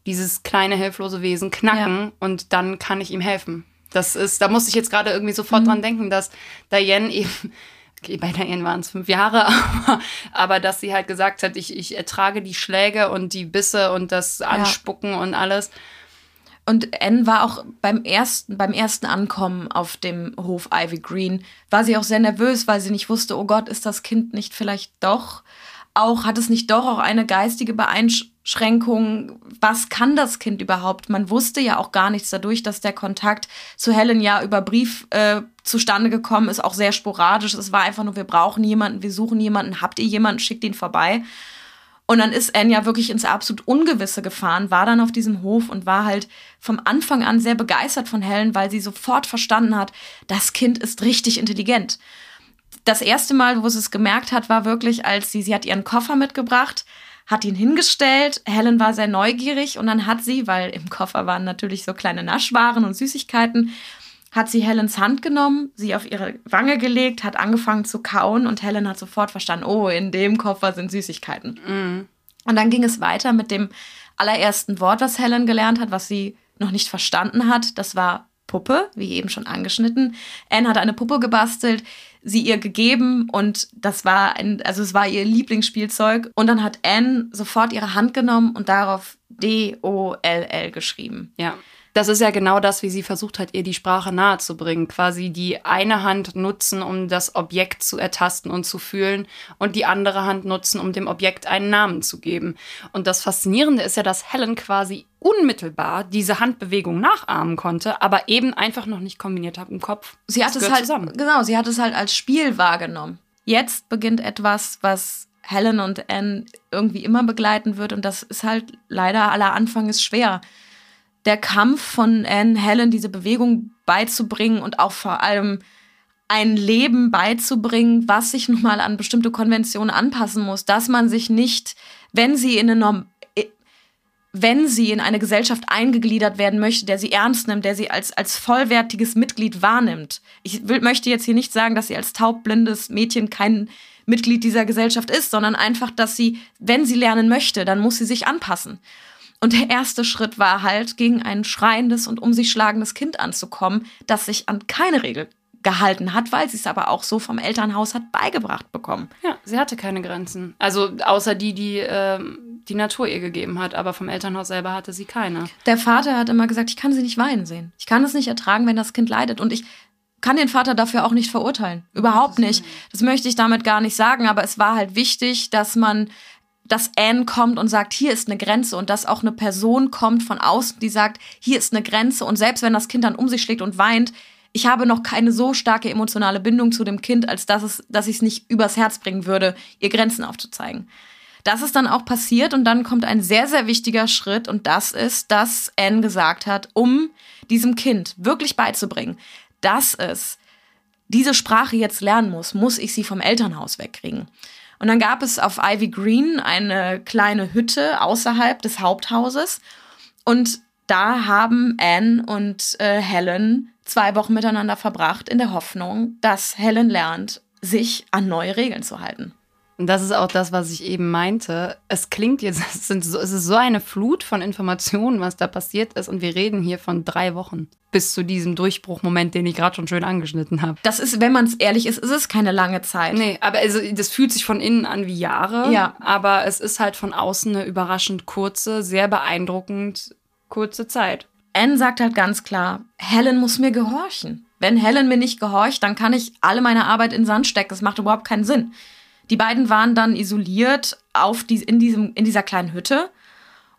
dieses kleine, hilflose Wesen knacken ja. und dann kann ich ihm helfen. Das ist, da musste ich jetzt gerade irgendwie sofort mhm. dran denken, dass Diane eben okay, bei Diane waren es fünf Jahre, aber, aber dass sie halt gesagt hat, ich, ich ertrage die Schläge und die Bisse und das Anspucken ja. und alles. Und Anne war auch beim ersten, beim ersten Ankommen auf dem Hof Ivy Green, war sie auch sehr nervös, weil sie nicht wusste, oh Gott, ist das Kind nicht vielleicht doch auch, hat es nicht doch auch eine geistige Beeinschränkung? Was kann das Kind überhaupt? Man wusste ja auch gar nichts dadurch, dass der Kontakt zu Helen ja über Brief äh, zustande gekommen ist, auch sehr sporadisch. Es war einfach nur, wir brauchen jemanden, wir suchen jemanden, habt ihr jemanden, schickt ihn vorbei. Und dann ist Anne ja wirklich ins absolut Ungewisse gefahren, war dann auf diesem Hof und war halt vom Anfang an sehr begeistert von Helen, weil sie sofort verstanden hat, das Kind ist richtig intelligent. Das erste Mal, wo sie es gemerkt hat, war wirklich, als sie, sie hat ihren Koffer mitgebracht, hat ihn hingestellt. Helen war sehr neugierig und dann hat sie, weil im Koffer waren natürlich so kleine Naschwaren und Süßigkeiten, hat sie Helens Hand genommen, sie auf ihre Wange gelegt, hat angefangen zu kauen und Helen hat sofort verstanden, oh, in dem Koffer sind Süßigkeiten. Mm. Und dann ging es weiter mit dem allerersten Wort, was Helen gelernt hat, was sie noch nicht verstanden hat. Das war Puppe, wie eben schon angeschnitten. Anne hat eine Puppe gebastelt, sie ihr gegeben und das war ein, also es war ihr Lieblingsspielzeug. Und dann hat Anne sofort ihre Hand genommen und darauf D-O-L-L geschrieben. Ja. Das ist ja genau das, wie sie versucht hat, ihr die Sprache nahezubringen. Quasi die eine Hand nutzen, um das Objekt zu ertasten und zu fühlen und die andere Hand nutzen, um dem Objekt einen Namen zu geben. Und das Faszinierende ist ja, dass Helen quasi unmittelbar diese Handbewegung nachahmen konnte, aber eben einfach noch nicht kombiniert hat im Kopf. Sie hat es halt, zusammen. genau, sie hat es halt als Spiel wahrgenommen. Jetzt beginnt etwas, was Helen und Anne irgendwie immer begleiten wird und das ist halt leider aller Anfang ist schwer der Kampf von Anne Helen, diese Bewegung beizubringen und auch vor allem ein Leben beizubringen, was sich nun mal an bestimmte Konventionen anpassen muss, dass man sich nicht, wenn sie in eine Norm äh, wenn sie in eine Gesellschaft eingegliedert werden möchte, der sie ernst nimmt, der sie als, als vollwertiges Mitglied wahrnimmt. Ich will, möchte jetzt hier nicht sagen, dass sie als taubblindes Mädchen kein Mitglied dieser Gesellschaft ist, sondern einfach, dass sie, wenn sie lernen möchte, dann muss sie sich anpassen. Und der erste Schritt war halt, gegen ein schreiendes und um sich schlagendes Kind anzukommen, das sich an keine Regel gehalten hat, weil sie es aber auch so vom Elternhaus hat beigebracht bekommen. Ja, sie hatte keine Grenzen. Also außer die, die äh, die Natur ihr gegeben hat, aber vom Elternhaus selber hatte sie keine. Der Vater hat immer gesagt, ich kann sie nicht weinen sehen. Ich kann es nicht ertragen, wenn das Kind leidet. Und ich kann den Vater dafür auch nicht verurteilen. Überhaupt nicht. Das möchte ich damit gar nicht sagen, aber es war halt wichtig, dass man dass Anne kommt und sagt, hier ist eine Grenze und dass auch eine Person kommt von außen, die sagt, hier ist eine Grenze und selbst wenn das Kind dann um sich schlägt und weint, ich habe noch keine so starke emotionale Bindung zu dem Kind, als dass, es, dass ich es nicht übers Herz bringen würde, ihr Grenzen aufzuzeigen. Das ist dann auch passiert und dann kommt ein sehr, sehr wichtiger Schritt und das ist, dass Anne gesagt hat, um diesem Kind wirklich beizubringen, dass es diese Sprache jetzt lernen muss, muss ich sie vom Elternhaus wegkriegen. Und dann gab es auf Ivy Green eine kleine Hütte außerhalb des Haupthauses. Und da haben Anne und äh, Helen zwei Wochen miteinander verbracht, in der Hoffnung, dass Helen lernt, sich an neue Regeln zu halten. Und das ist auch das, was ich eben meinte. Es klingt jetzt, es, sind so, es ist so eine Flut von Informationen, was da passiert ist. Und wir reden hier von drei Wochen bis zu diesem Durchbruchmoment, den ich gerade schon schön angeschnitten habe. Das ist, wenn man es ehrlich ist, ist es keine lange Zeit. Nee, aber also, das fühlt sich von innen an wie Jahre. Ja. Aber es ist halt von außen eine überraschend kurze, sehr beeindruckend kurze Zeit. Anne sagt halt ganz klar, Helen muss mir gehorchen. Wenn Helen mir nicht gehorcht, dann kann ich alle meine Arbeit in Sand stecken. Das macht überhaupt keinen Sinn. Die beiden waren dann isoliert auf die, in, diesem, in dieser kleinen Hütte.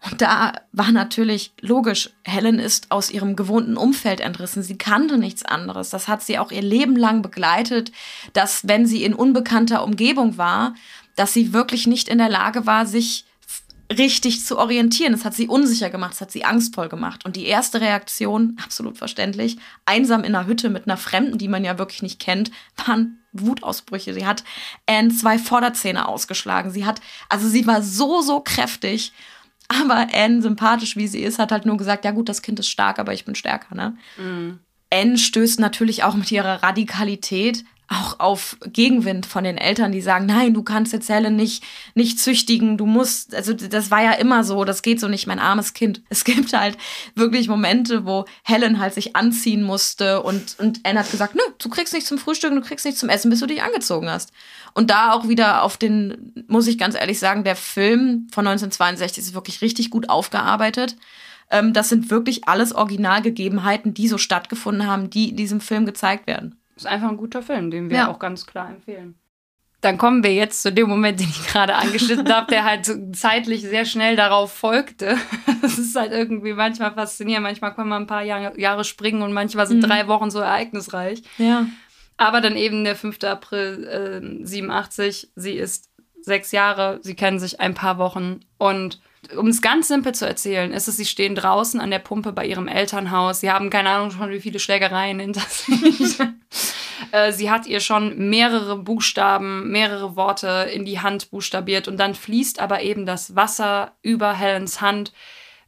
Und da war natürlich logisch, Helen ist aus ihrem gewohnten Umfeld entrissen. Sie kannte nichts anderes. Das hat sie auch ihr Leben lang begleitet, dass wenn sie in unbekannter Umgebung war, dass sie wirklich nicht in der Lage war, sich richtig zu orientieren. Das hat sie unsicher gemacht, das hat sie angstvoll gemacht. Und die erste Reaktion, absolut verständlich, einsam in einer Hütte mit einer Fremden, die man ja wirklich nicht kennt, waren Wutausbrüche. Sie hat Anne zwei Vorderzähne ausgeschlagen. Sie hat, also sie war so, so kräftig. Aber Anne, sympathisch wie sie ist, hat halt nur gesagt, ja gut, das Kind ist stark, aber ich bin stärker, ne? Mhm. Anne stößt natürlich auch mit ihrer Radikalität auch auf Gegenwind von den Eltern, die sagen, nein, du kannst jetzt Helen nicht, nicht züchtigen, du musst, also das war ja immer so, das geht so nicht, mein armes Kind. Es gibt halt wirklich Momente, wo Helen halt sich anziehen musste und, und Anne hat gesagt, nö, du kriegst nichts zum Frühstück, du kriegst nichts zum Essen, bis du dich angezogen hast. Und da auch wieder auf den, muss ich ganz ehrlich sagen, der Film von 1962 ist wirklich richtig gut aufgearbeitet. Ähm, das sind wirklich alles Originalgegebenheiten, die so stattgefunden haben, die in diesem Film gezeigt werden. Ist einfach ein guter Film, den wir ja. auch ganz klar empfehlen. Dann kommen wir jetzt zu dem Moment, den ich gerade angeschnitten habe, der halt zeitlich sehr schnell darauf folgte. Es ist halt irgendwie manchmal faszinierend, manchmal kann man ein paar Jahre, Jahre springen und manchmal sind mhm. drei Wochen so ereignisreich. Ja. Aber dann eben der 5. April äh, 87, sie ist sechs Jahre, sie kennen sich ein paar Wochen und um es ganz simpel zu erzählen, ist es, sie stehen draußen an der Pumpe bei ihrem Elternhaus. Sie haben keine Ahnung schon, wie viele Schlägereien hinter sich. Äh, sie hat ihr schon mehrere Buchstaben, mehrere Worte in die Hand buchstabiert und dann fließt aber eben das Wasser über Helens Hand.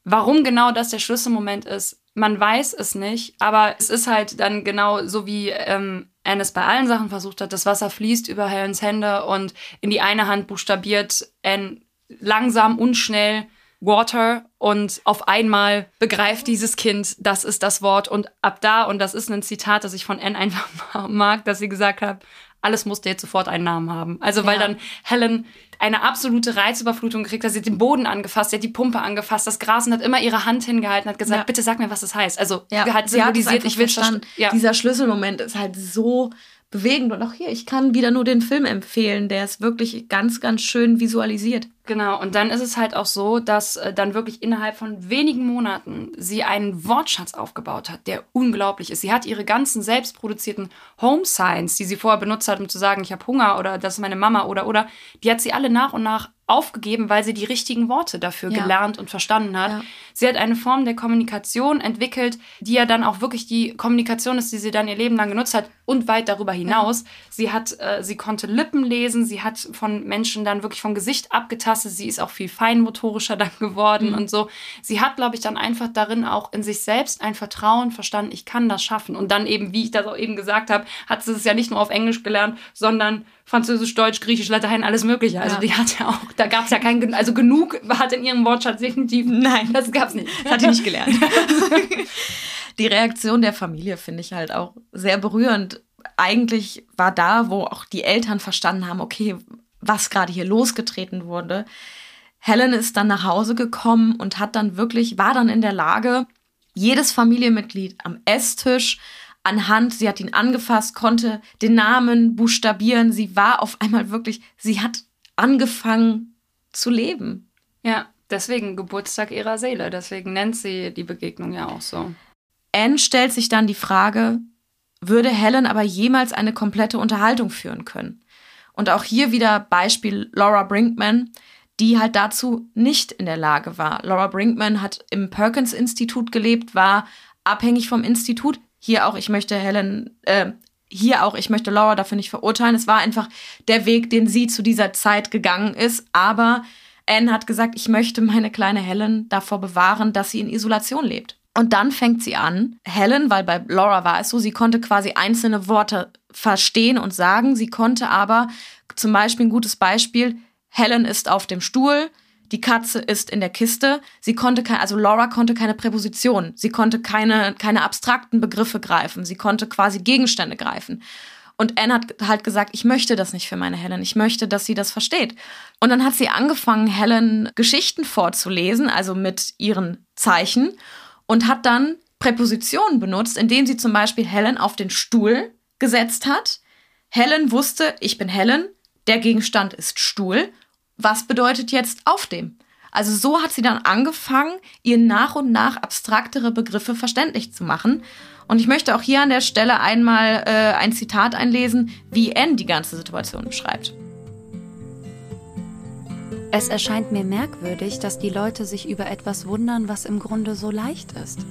Warum genau das der Schlüsselmoment ist, man weiß es nicht, aber es ist halt dann genau so wie ähm, Anne es bei allen Sachen versucht hat. Das Wasser fließt über Helens Hände und in die eine Hand buchstabiert Anne langsam und schnell Water und auf einmal begreift dieses Kind, das ist das Wort und ab da, und das ist ein Zitat, das ich von Anne einfach mag, dass sie gesagt hat, alles musste jetzt sofort einen Namen haben. Also weil ja. dann Helen eine absolute Reizüberflutung gekriegt sie hat den Boden angefasst, sie hat die Pumpe angefasst, das Gras und hat immer ihre Hand hingehalten, hat gesagt, ja. bitte sag mir, was das heißt. Also ja. hat symbolisiert, ich will verstanden. Ja. Dieser Schlüsselmoment ist halt so bewegend. Und auch hier, ich kann wieder nur den Film empfehlen, der ist wirklich ganz, ganz schön visualisiert. Genau, und dann ist es halt auch so, dass äh, dann wirklich innerhalb von wenigen Monaten sie einen Wortschatz aufgebaut hat, der unglaublich ist. Sie hat ihre ganzen selbstproduzierten Home Signs, die sie vorher benutzt hat, um zu sagen, ich habe Hunger oder das ist meine Mama oder oder, die hat sie alle nach und nach aufgegeben, weil sie die richtigen Worte dafür ja. gelernt und verstanden hat. Ja. Sie hat eine Form der Kommunikation entwickelt, die ja dann auch wirklich die Kommunikation ist, die sie dann ihr Leben lang genutzt hat und weit darüber hinaus. Ja. Sie hat, äh, sie konnte Lippen lesen, sie hat von Menschen dann wirklich vom Gesicht abgetastet, sie ist auch viel feinmotorischer dann geworden mhm. und so. Sie hat, glaube ich, dann einfach darin auch in sich selbst ein Vertrauen verstanden, ich kann das schaffen. Und dann eben, wie ich das auch eben gesagt habe, hat sie es ja nicht nur auf Englisch gelernt, sondern Französisch, Deutsch, Griechisch, Latein, alles Mögliche. Also ja. die hat ja auch, da gab es ja kein, also genug hat in ihrem Wortschatz definitiv. Nein, das gab es nicht. Das hat die nicht gelernt. die Reaktion der Familie finde ich halt auch sehr berührend. Eigentlich war da, wo auch die Eltern verstanden haben, okay, was gerade hier losgetreten wurde. Helen ist dann nach Hause gekommen und hat dann wirklich, war dann in der Lage, jedes Familienmitglied am Esstisch anhand, sie hat ihn angefasst, konnte den Namen buchstabieren. Sie war auf einmal wirklich, sie hat angefangen zu leben. Ja, deswegen Geburtstag ihrer Seele. Deswegen nennt sie die Begegnung ja auch so. Anne stellt sich dann die Frage, würde Helen aber jemals eine komplette Unterhaltung führen können? Und auch hier wieder Beispiel Laura Brinkman, die halt dazu nicht in der Lage war. Laura Brinkman hat im Perkins-Institut gelebt, war abhängig vom Institut, hier auch, ich möchte Helen, äh, hier auch, ich möchte Laura dafür nicht verurteilen. Es war einfach der Weg, den sie zu dieser Zeit gegangen ist. Aber Anne hat gesagt, ich möchte meine kleine Helen davor bewahren, dass sie in Isolation lebt. Und dann fängt sie an, Helen, weil bei Laura war es so, sie konnte quasi einzelne Worte verstehen und sagen. Sie konnte aber zum Beispiel ein gutes Beispiel, Helen ist auf dem Stuhl, die Katze ist in der Kiste. Sie konnte kein, also Laura konnte keine Präposition. Sie konnte keine, keine abstrakten Begriffe greifen. Sie konnte quasi Gegenstände greifen. Und Anne hat halt gesagt, ich möchte das nicht für meine Helen. Ich möchte, dass sie das versteht. Und dann hat sie angefangen, Helen Geschichten vorzulesen, also mit ihren Zeichen, und hat dann Präpositionen benutzt, indem sie zum Beispiel Helen auf den Stuhl gesetzt hat. Helen wusste, ich bin Helen, der Gegenstand ist Stuhl was bedeutet jetzt auf dem? Also so hat sie dann angefangen, ihr nach und nach abstraktere Begriffe verständlich zu machen. Und ich möchte auch hier an der Stelle einmal äh, ein Zitat einlesen, wie Anne die ganze Situation beschreibt. Es erscheint mir merkwürdig, dass die Leute sich über etwas wundern, was im Grunde so leicht ist.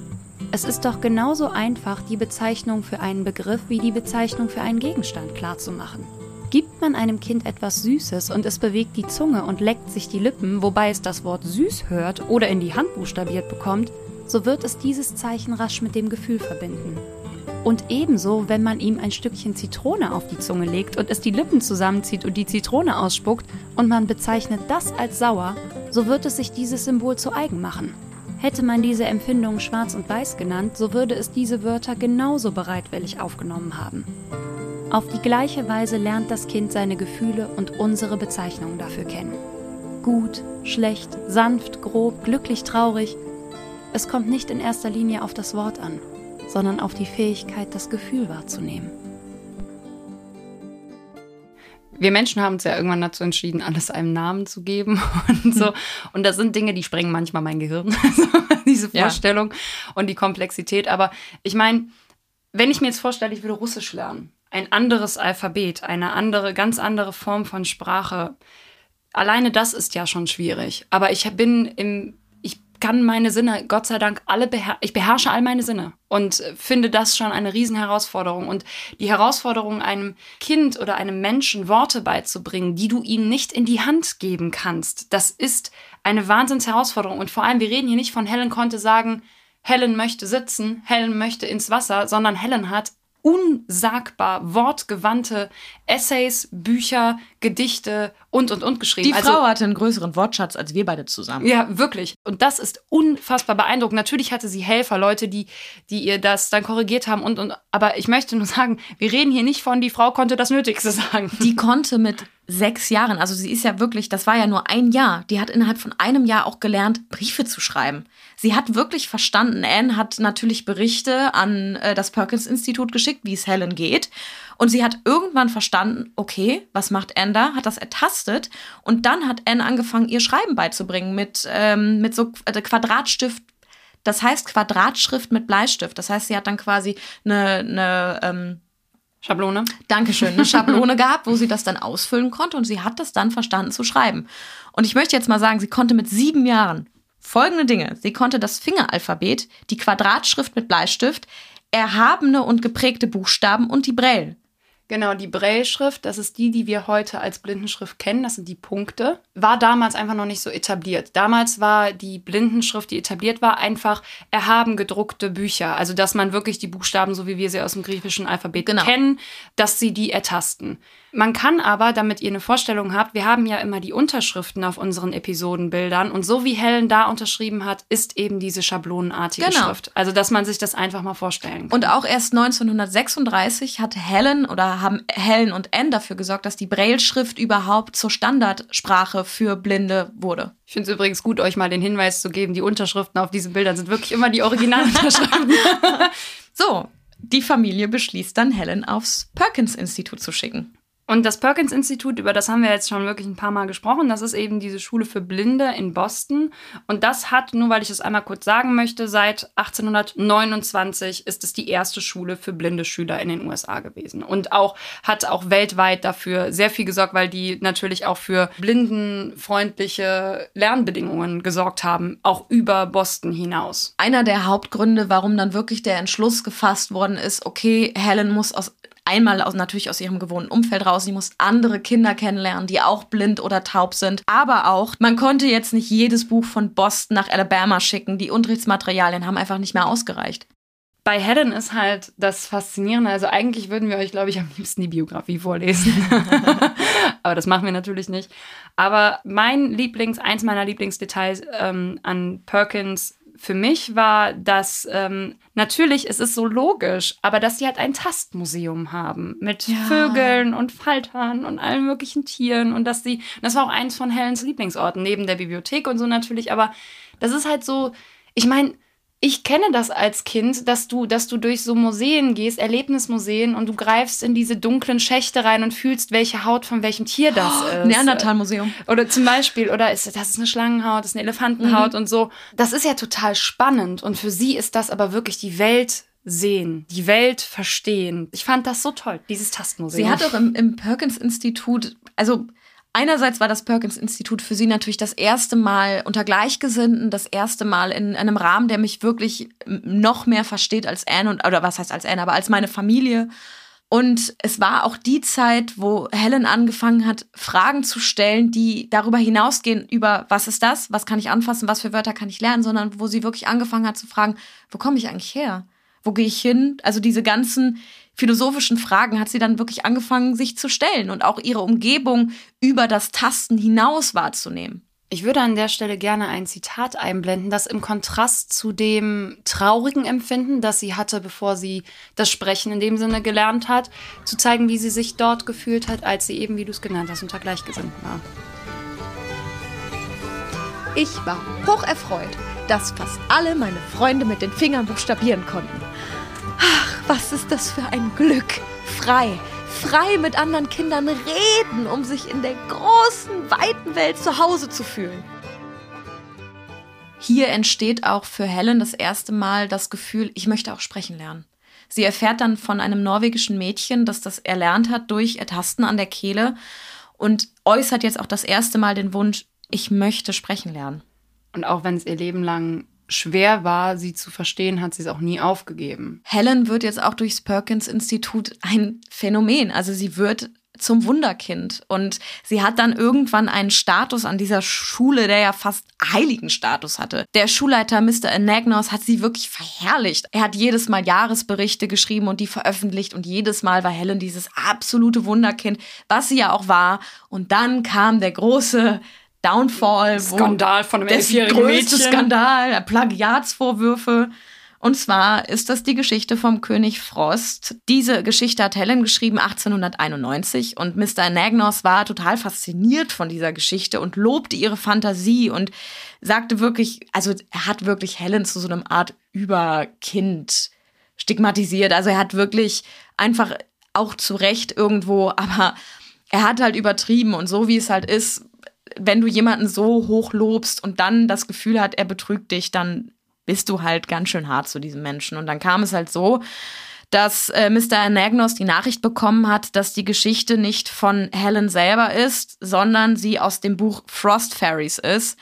Es ist doch genauso einfach, die Bezeichnung für einen Begriff wie die Bezeichnung für einen Gegenstand klarzumachen. Gibt man einem Kind etwas Süßes und es bewegt die Zunge und leckt sich die Lippen, wobei es das Wort süß hört oder in die Hand buchstabiert bekommt, so wird es dieses Zeichen rasch mit dem Gefühl verbinden. Und ebenso, wenn man ihm ein Stückchen Zitrone auf die Zunge legt und es die Lippen zusammenzieht und die Zitrone ausspuckt und man bezeichnet das als sauer, so wird es sich dieses Symbol zu eigen machen. Hätte man diese Empfindung schwarz und weiß genannt, so würde es diese Wörter genauso bereitwillig aufgenommen haben. Auf die gleiche Weise lernt das Kind seine Gefühle und unsere Bezeichnungen dafür kennen. Gut, schlecht, sanft, grob, glücklich, traurig. Es kommt nicht in erster Linie auf das Wort an, sondern auf die Fähigkeit, das Gefühl wahrzunehmen. Wir Menschen haben uns ja irgendwann dazu entschieden, alles einem Namen zu geben und so. Und das sind Dinge, die sprengen manchmal mein Gehirn, diese Vorstellung ja. und die Komplexität. Aber ich meine, wenn ich mir jetzt vorstelle, ich würde Russisch lernen, ein anderes Alphabet, eine andere, ganz andere Form von Sprache, alleine das ist ja schon schwierig. Aber ich bin im kann meine Sinne, Gott sei Dank, alle beher ich beherrsche all meine Sinne und finde das schon eine Riesenherausforderung. Und die Herausforderung, einem Kind oder einem Menschen Worte beizubringen, die du ihm nicht in die Hand geben kannst, das ist eine Wahnsinnsherausforderung. Und vor allem, wir reden hier nicht von Helen konnte sagen, Helen möchte sitzen, Helen möchte ins Wasser, sondern Helen hat unsagbar wortgewandte Essays, Bücher, Gedichte und, und, und geschrieben. Die also Frau also, hatte einen größeren Wortschatz als wir beide zusammen. Ja, wirklich. Und das ist unfassbar beeindruckend. Natürlich hatte sie Helfer, Leute, die, die ihr das dann korrigiert haben und, und, aber ich möchte nur sagen, wir reden hier nicht von, die Frau konnte das Nötigste sagen. Die konnte mit sechs Jahren, also sie ist ja wirklich, das war ja nur ein Jahr, die hat innerhalb von einem Jahr auch gelernt, Briefe zu schreiben. Sie hat wirklich verstanden. Anne hat natürlich Berichte an äh, das Perkins-Institut geschickt, wie es Helen geht. Und sie hat irgendwann verstanden, okay, was macht Anne da? Hat das ertastet. Und dann hat Anne angefangen, ihr Schreiben beizubringen mit, ähm, mit so äh, Quadratstift. Das heißt Quadratschrift mit Bleistift. Das heißt, sie hat dann quasi eine, eine ähm, Schablone. Dankeschön. Eine Schablone gehabt, wo sie das dann ausfüllen konnte und sie hat das dann verstanden zu schreiben. Und ich möchte jetzt mal sagen, sie konnte mit sieben Jahren folgende Dinge. Sie konnte das Fingeralphabet, die Quadratschrift mit Bleistift, erhabene und geprägte Buchstaben und die Braille. Genau, die Braille-Schrift, das ist die, die wir heute als Blindenschrift kennen, das sind die Punkte, war damals einfach noch nicht so etabliert. Damals war die Blindenschrift, die etabliert war, einfach erhaben gedruckte Bücher. Also, dass man wirklich die Buchstaben, so wie wir sie aus dem griechischen Alphabet genau. kennen, dass sie die ertasten. Man kann aber, damit ihr eine Vorstellung habt, wir haben ja immer die Unterschriften auf unseren Episodenbildern und so wie Helen da unterschrieben hat, ist eben diese schablonenartige genau. Schrift. Also, dass man sich das einfach mal vorstellen kann. Und auch erst 1936 hat Helen oder haben Helen und Anne dafür gesorgt, dass die Braille-Schrift überhaupt zur Standardsprache für Blinde wurde. Ich finde es übrigens gut, euch mal den Hinweis zu geben, die Unterschriften auf diesen Bildern sind wirklich immer die Originalunterschriften. so, die Familie beschließt dann, Helen aufs Perkins-Institut zu schicken. Und das Perkins-Institut, über das haben wir jetzt schon wirklich ein paar Mal gesprochen, das ist eben diese Schule für Blinde in Boston. Und das hat, nur weil ich das einmal kurz sagen möchte, seit 1829 ist es die erste Schule für blinde Schüler in den USA gewesen. Und auch hat auch weltweit dafür sehr viel gesorgt, weil die natürlich auch für blindenfreundliche Lernbedingungen gesorgt haben, auch über Boston hinaus. Einer der Hauptgründe, warum dann wirklich der Entschluss gefasst worden ist, okay, Helen muss aus einmal aus, natürlich aus ihrem gewohnten Umfeld raus. Sie muss andere Kinder kennenlernen, die auch blind oder taub sind. Aber auch, man konnte jetzt nicht jedes Buch von Boston nach Alabama schicken. Die Unterrichtsmaterialien haben einfach nicht mehr ausgereicht. Bei Helen ist halt das Faszinierende. Also eigentlich würden wir euch, glaube ich, am liebsten die Biografie vorlesen. Aber das machen wir natürlich nicht. Aber mein Lieblings, eins meiner Lieblingsdetails ähm, an Perkins für mich war, dass ähm, natürlich, es ist so logisch, aber dass sie halt ein Tastmuseum haben mit ja. Vögeln und Faltern und allen möglichen Tieren und dass sie, das war auch eins von Helens Lieblingsorten, neben der Bibliothek und so natürlich, aber das ist halt so, ich meine, ich kenne das als Kind, dass du, dass du durch so Museen gehst, Erlebnismuseen, und du greifst in diese dunklen Schächte rein und fühlst, welche Haut von welchem Tier das oh, ist. Neandertal-Museum. Oder zum Beispiel, oder ist das ist eine Schlangenhaut, das ist eine Elefantenhaut mhm. und so. Das ist ja total spannend. Und für sie ist das aber wirklich die Welt sehen, die Welt verstehen. Ich fand das so toll, dieses Tastmuseum. Sie hat auch im, im Perkins-Institut, also Einerseits war das Perkins-Institut für sie natürlich das erste Mal unter Gleichgesinnten, das erste Mal in einem Rahmen, der mich wirklich noch mehr versteht als Anne und, oder was heißt als Anne, aber als meine Familie. Und es war auch die Zeit, wo Helen angefangen hat, Fragen zu stellen, die darüber hinausgehen, über was ist das, was kann ich anfassen, was für Wörter kann ich lernen, sondern wo sie wirklich angefangen hat zu fragen, wo komme ich eigentlich her? Wo gehe ich hin? Also diese ganzen philosophischen Fragen hat sie dann wirklich angefangen, sich zu stellen und auch ihre Umgebung über das Tasten hinaus wahrzunehmen. Ich würde an der Stelle gerne ein Zitat einblenden, das im Kontrast zu dem traurigen Empfinden, das sie hatte, bevor sie das Sprechen in dem Sinne gelernt hat, zu zeigen, wie sie sich dort gefühlt hat, als sie eben, wie du es genannt hast, unter Gleichgesinnten war. Ich war hocherfreut, dass fast alle meine Freunde mit den Fingern buchstabieren konnten. Ach, was ist das für ein Glück! Frei, frei mit anderen Kindern reden, um sich in der großen, weiten Welt zu Hause zu fühlen. Hier entsteht auch für Helen das erste Mal das Gefühl, ich möchte auch sprechen lernen. Sie erfährt dann von einem norwegischen Mädchen, das das erlernt hat durch Ertasten an der Kehle und äußert jetzt auch das erste Mal den Wunsch, ich möchte sprechen lernen. Und auch wenn es ihr Leben lang schwer war, sie zu verstehen, hat sie es auch nie aufgegeben. Helen wird jetzt auch durchs Perkins-Institut ein Phänomen. Also sie wird zum Wunderkind. Und sie hat dann irgendwann einen Status an dieser Schule, der ja fast heiligen Status hatte. Der Schulleiter Mr. Anagnos hat sie wirklich verherrlicht. Er hat jedes Mal Jahresberichte geschrieben und die veröffentlicht und jedes Mal war Helen dieses absolute Wunderkind, was sie ja auch war. Und dann kam der große Downfall. Skandal von einem elfjährigen Mädchen. Skandal, Plagiatsvorwürfe. Und zwar ist das die Geschichte vom König Frost. Diese Geschichte hat Helen geschrieben 1891 und Mr. Nagnos war total fasziniert von dieser Geschichte und lobte ihre Fantasie und sagte wirklich, also er hat wirklich Helen zu so einem Art Überkind stigmatisiert. Also er hat wirklich einfach auch zu Recht irgendwo, aber er hat halt übertrieben und so wie es halt ist, wenn du jemanden so hoch lobst und dann das Gefühl hat, er betrügt dich, dann bist du halt ganz schön hart zu diesem Menschen. Und dann kam es halt so, dass äh, Mr. Anagnos die Nachricht bekommen hat, dass die Geschichte nicht von Helen selber ist, sondern sie aus dem Buch Frost Fairies ist,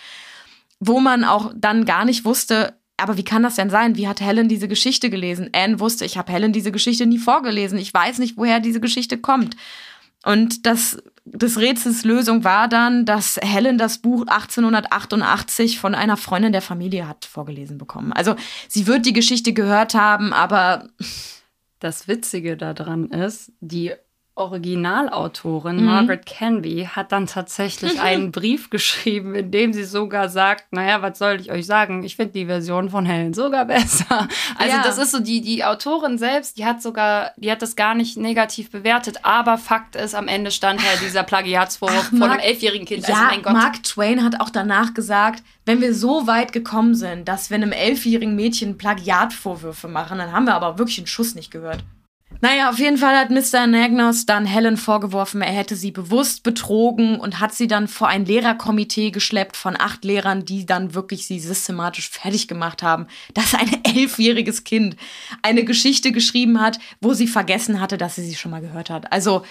wo man auch dann gar nicht wusste, aber wie kann das denn sein? Wie hat Helen diese Geschichte gelesen? Anne wusste, ich habe Helen diese Geschichte nie vorgelesen. Ich weiß nicht, woher diese Geschichte kommt. Und das des Rätsels Lösung war dann, dass Helen das Buch 1888 von einer Freundin der Familie hat vorgelesen bekommen. Also sie wird die Geschichte gehört haben, aber das Witzige daran ist, die Originalautorin mhm. Margaret Canby hat dann tatsächlich einen Brief geschrieben, in dem sie sogar sagt, naja, was soll ich euch sagen? Ich finde die Version von Helen sogar besser. Also ja. das ist so, die, die Autorin selbst, die hat sogar, die hat das gar nicht negativ bewertet, aber Fakt ist, am Ende stand halt dieser Plagiatsvorwurf von einem elfjährigen Kind. Also ja, also. Mark Twain hat auch danach gesagt, wenn wir so weit gekommen sind, dass wir einem elfjährigen Mädchen Plagiatvorwürfe machen, dann haben wir aber wirklich einen Schuss nicht gehört. Naja, auf jeden Fall hat Mr. Nagnos dann Helen vorgeworfen, er hätte sie bewusst betrogen und hat sie dann vor ein Lehrerkomitee geschleppt von acht Lehrern, die dann wirklich sie systematisch fertig gemacht haben, dass ein elfjähriges Kind eine Geschichte geschrieben hat, wo sie vergessen hatte, dass sie sie schon mal gehört hat. Also,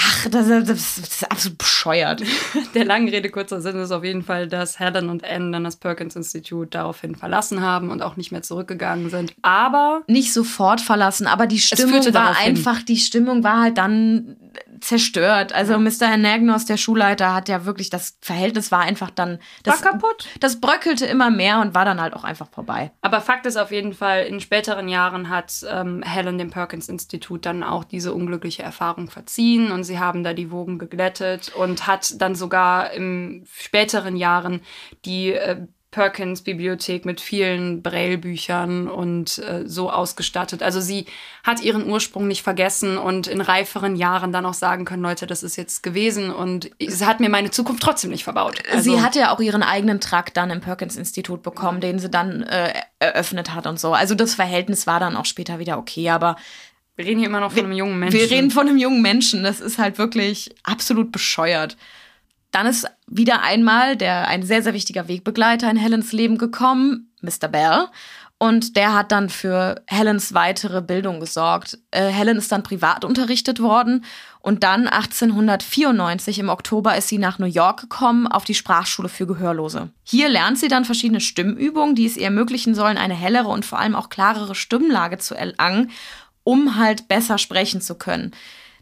Ach, das, das, das, ist absolut bescheuert. Der langen Rede kurzer Sinn ist auf jeden Fall, dass Helen und Anne dann das Perkins Institut daraufhin verlassen haben und auch nicht mehr zurückgegangen sind. Aber nicht sofort verlassen, aber die Stimmung war einfach, die Stimmung war halt dann zerstört. Also ja. Mr. Anagnos, der Schulleiter, hat ja wirklich, das Verhältnis war einfach dann. Das, war kaputt. Das bröckelte immer mehr und war dann halt auch einfach vorbei. Aber Fakt ist auf jeden Fall, in späteren Jahren hat ähm, Helen dem Perkins-Institut dann auch diese unglückliche Erfahrung verziehen und sie haben da die Wogen geglättet und hat dann sogar in späteren Jahren die äh, Perkins Bibliothek mit vielen Braille-Büchern und äh, so ausgestattet. Also sie hat ihren Ursprung nicht vergessen und in reiferen Jahren dann auch sagen können, Leute, das ist jetzt gewesen und sie hat mir meine Zukunft trotzdem nicht verbaut. Also sie hat ja auch ihren eigenen Trakt dann im Perkins-Institut bekommen, den sie dann äh, eröffnet hat und so. Also das Verhältnis war dann auch später wieder okay, aber wir reden hier immer noch von einem jungen Menschen. Wir reden von einem jungen Menschen. Das ist halt wirklich absolut bescheuert. Dann ist wieder einmal der ein sehr, sehr wichtiger Wegbegleiter in Helens Leben gekommen, Mr. Bell. Und der hat dann für Helens weitere Bildung gesorgt. Äh, Helen ist dann privat unterrichtet worden und dann 1894 im Oktober ist sie nach New York gekommen auf die Sprachschule für Gehörlose. Hier lernt sie dann verschiedene Stimmübungen, die es ihr ermöglichen sollen, eine hellere und vor allem auch klarere Stimmlage zu erlangen, um halt besser sprechen zu können.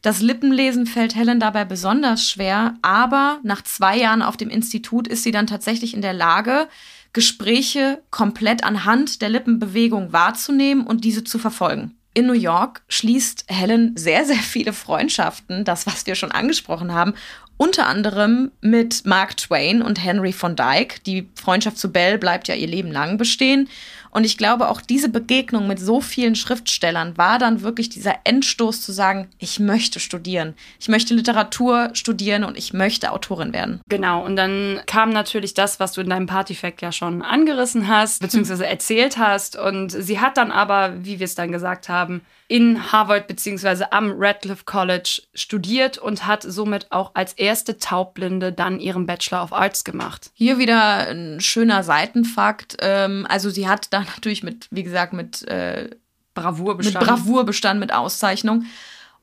Das Lippenlesen fällt Helen dabei besonders schwer, aber nach zwei Jahren auf dem Institut ist sie dann tatsächlich in der Lage, Gespräche komplett anhand der Lippenbewegung wahrzunehmen und diese zu verfolgen. In New York schließt Helen sehr, sehr viele Freundschaften, das, was wir schon angesprochen haben, unter anderem mit Mark Twain und Henry von Dyke. Die Freundschaft zu Belle bleibt ja ihr Leben lang bestehen. Und ich glaube, auch diese Begegnung mit so vielen Schriftstellern war dann wirklich dieser Endstoß zu sagen, ich möchte studieren. Ich möchte Literatur studieren und ich möchte Autorin werden. Genau, und dann kam natürlich das, was du in deinem Partyfact ja schon angerissen hast, beziehungsweise erzählt hast. Und sie hat dann aber, wie wir es dann gesagt haben, in Harvard beziehungsweise am Radcliffe College studiert und hat somit auch als erste Taubblinde dann ihren Bachelor of Arts gemacht. Hier wieder ein schöner Seitenfakt. Ähm, also sie hat da natürlich mit, wie gesagt, mit äh, Bravour bestanden. Mit Bravour bestanden, mit Auszeichnung.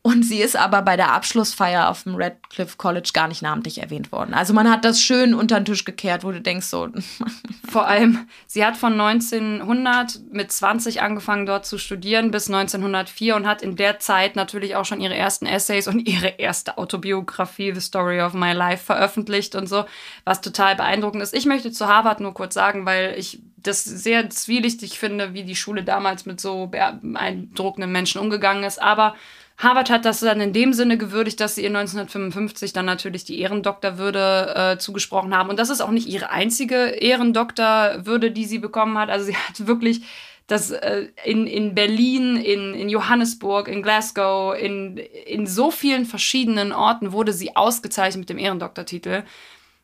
Und sie ist aber bei der Abschlussfeier auf dem Radcliffe College gar nicht namentlich erwähnt worden. Also man hat das schön unter den Tisch gekehrt, wo du denkst so. Vor allem, sie hat von 1900 mit 20 angefangen dort zu studieren bis 1904 und hat in der Zeit natürlich auch schon ihre ersten Essays und ihre erste Autobiografie, The Story of My Life, veröffentlicht und so, was total beeindruckend ist. Ich möchte zu Harvard nur kurz sagen, weil ich das sehr zwielichtig finde, wie die Schule damals mit so beeindruckenden Menschen umgegangen ist. Aber Harvard hat das dann in dem Sinne gewürdigt, dass sie ihr 1955 dann natürlich die Ehrendoktorwürde äh, zugesprochen haben. Und das ist auch nicht ihre einzige Ehrendoktorwürde, die sie bekommen hat. Also sie hat wirklich das äh, in, in Berlin, in, in Johannesburg, in Glasgow, in, in so vielen verschiedenen Orten wurde sie ausgezeichnet mit dem Ehrendoktortitel.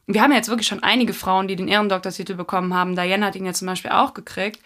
Wir haben ja jetzt wirklich schon einige Frauen, die den Ehrendoktortitel bekommen haben. Diana hat ihn ja zum Beispiel auch gekriegt.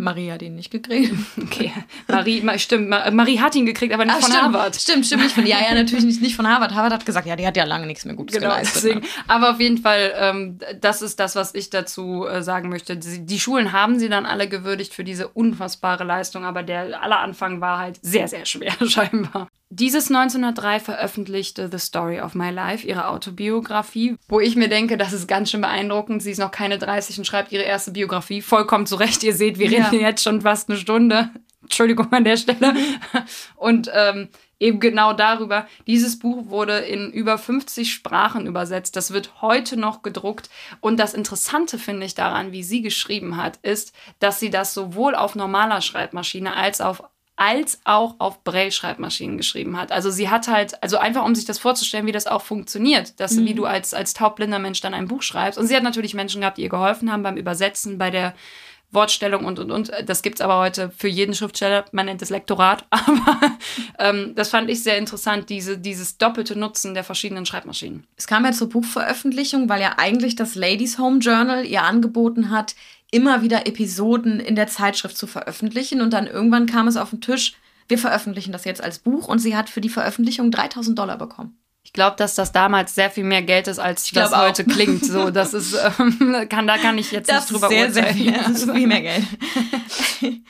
Marie hat ihn nicht gekriegt. Okay, Marie, stimmt, Marie hat ihn gekriegt, aber nicht Ach, von stimmt, Harvard. Stimmt, stimmt, nicht von, ja, ja, natürlich nicht, nicht von Harvard. Harvard hat gesagt, ja, die hat ja lange nichts mehr Gutes genau, geleistet. Deswegen. Ne? Aber auf jeden Fall, ähm, das ist das, was ich dazu äh, sagen möchte. Die, die, Schulen haben sie dann alle gewürdigt für diese unfassbare Leistung, aber der aller Anfang war halt sehr, sehr schwer, scheinbar. Dieses 1903 veröffentlichte The Story of My Life, ihre Autobiografie, wo ich mir denke, das ist ganz schön beeindruckend. Sie ist noch keine 30 und schreibt ihre erste Biografie. Vollkommen zurecht. Ihr seht, wir ja. reden jetzt schon fast eine Stunde. Entschuldigung an der Stelle. Und ähm, eben genau darüber. Dieses Buch wurde in über 50 Sprachen übersetzt. Das wird heute noch gedruckt. Und das Interessante finde ich daran, wie sie geschrieben hat, ist, dass sie das sowohl auf normaler Schreibmaschine als auch als auch auf Braille-Schreibmaschinen geschrieben hat. Also sie hat halt, also einfach um sich das vorzustellen, wie das auch funktioniert, dass mhm. wie du als, als taubblinder Mensch dann ein Buch schreibst. Und sie hat natürlich Menschen gehabt, die ihr geholfen haben beim Übersetzen, bei der Wortstellung und und und. Das gibt es aber heute für jeden Schriftsteller. Man nennt es Lektorat. Aber ähm, das fand ich sehr interessant, diese, dieses doppelte Nutzen der verschiedenen Schreibmaschinen. Es kam ja zur Buchveröffentlichung, weil ja eigentlich das Ladies Home Journal ihr angeboten hat, immer wieder Episoden in der Zeitschrift zu veröffentlichen. Und dann irgendwann kam es auf den Tisch, wir veröffentlichen das jetzt als Buch. Und sie hat für die Veröffentlichung 3000 Dollar bekommen. Ich glaube, dass das damals sehr viel mehr Geld ist, als ich das heute klingt. So, das ist, ähm, kann, da kann ich jetzt das nicht drüber sehr, urteilen. Sehr viel, das ist viel mehr Geld.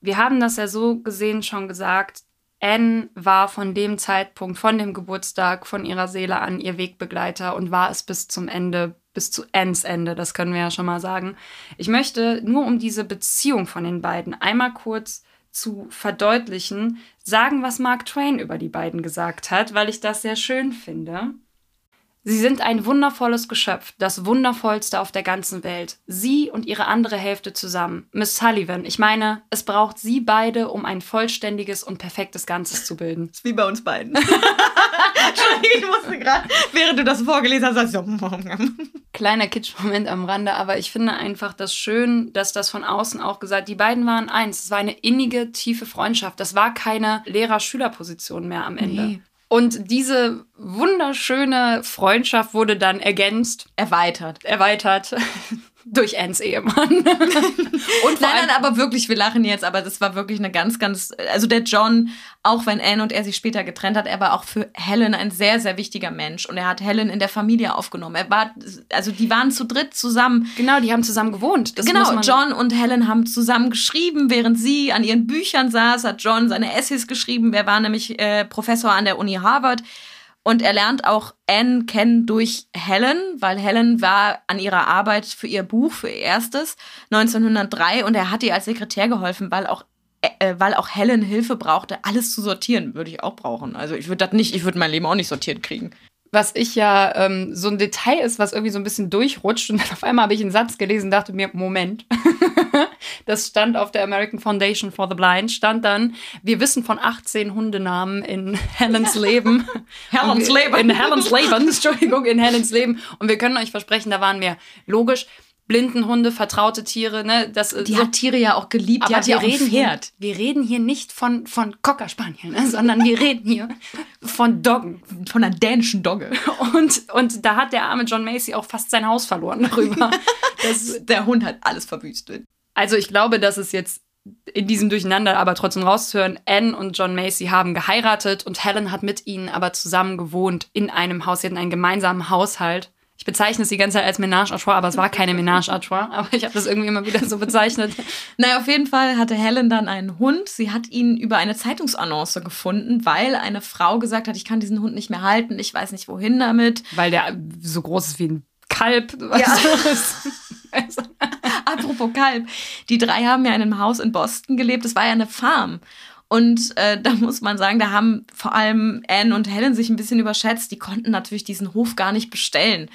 Wir haben das ja so gesehen schon gesagt. Anne war von dem Zeitpunkt, von dem Geburtstag, von ihrer Seele an ihr Wegbegleiter und war es bis zum Ende bis zu Ends Ende, das können wir ja schon mal sagen. Ich möchte nur um diese Beziehung von den beiden einmal kurz zu verdeutlichen, sagen, was Mark Twain über die beiden gesagt hat, weil ich das sehr schön finde. Sie sind ein wundervolles Geschöpf, das wundervollste auf der ganzen Welt. Sie und ihre andere Hälfte zusammen. Miss Sullivan, ich meine, es braucht sie beide, um ein vollständiges und perfektes Ganzes zu bilden. Das ist wie bei uns beiden. ich musste gerade, während du das vorgelesen hast, so. Kleiner Kitsch-Moment am Rande, aber ich finde einfach das schön, dass das von außen auch gesagt, die beiden waren eins. Es war eine innige, tiefe Freundschaft. Das war keine Lehrer-Schüler-Position mehr am Ende. Nee. Und diese wunderschöne Freundschaft wurde dann ergänzt. Erweitert. Erweitert. durch Anns Ehemann. und nein, nein, aber wirklich, wir lachen jetzt, aber das war wirklich eine ganz, ganz, also der John, auch wenn Anne und er sich später getrennt hat, er war auch für Helen ein sehr, sehr wichtiger Mensch und er hat Helen in der Familie aufgenommen. Er war, also die waren zu dritt zusammen. Genau, die haben zusammen gewohnt. Das genau, John und Helen haben zusammen geschrieben, während sie an ihren Büchern saß, hat John seine Essays geschrieben. Er war nämlich äh, Professor an der Uni Harvard. Und er lernt auch Anne kennen durch Helen, weil Helen war an ihrer Arbeit für ihr Buch, für ihr erstes, 1903 und er hat ihr als Sekretär geholfen, weil auch äh, äh, weil auch Helen Hilfe brauchte, alles zu sortieren, würde ich auch brauchen. Also ich würde das nicht, ich würde mein Leben auch nicht sortiert kriegen. Was ich ja ähm, so ein Detail ist, was irgendwie so ein bisschen durchrutscht. Und dann auf einmal habe ich einen Satz gelesen und dachte mir, Moment. das stand auf der American Foundation for the Blind, stand dann, wir wissen von 18 Hundenamen in Helens Leben. Helens Leben. In Helens Leben, Entschuldigung, in Helens Leben. Und wir können euch versprechen, da waren mehr. Logisch, Blindenhunde, vertraute Tiere, ne? Das, die so, hat Tiere ja auch geliebt, aber wir reden. Hier, wir reden hier nicht von, von Cocker Spaniel, ne? sondern wir reden hier von Doggen. Von einer dänischen Dogge. Und, und da hat der arme John Macy auch fast sein Haus verloren darüber. dass der Hund hat alles verwüstet. Also ich glaube, dass es jetzt in diesem Durcheinander aber trotzdem rauszuhören, Anne und John Macy haben geheiratet und Helen hat mit ihnen aber zusammen gewohnt in einem Haus. Sie hatten einen gemeinsamen Haushalt ich bezeichne es die ganze Zeit als Ménage à trois, aber es war keine Ménage à trois. Aber ich habe das irgendwie immer wieder so bezeichnet. Naja, auf jeden Fall hatte Helen dann einen Hund. Sie hat ihn über eine Zeitungsannonce gefunden, weil eine Frau gesagt hat, ich kann diesen Hund nicht mehr halten, ich weiß nicht wohin damit. Weil der so groß ist wie ein Kalb. Ja. Apropos Kalb. Die drei haben ja in einem Haus in Boston gelebt. Das war ja eine Farm. Und äh, da muss man sagen, da haben vor allem Anne und Helen sich ein bisschen überschätzt. Die konnten natürlich diesen Hof gar nicht bestellen.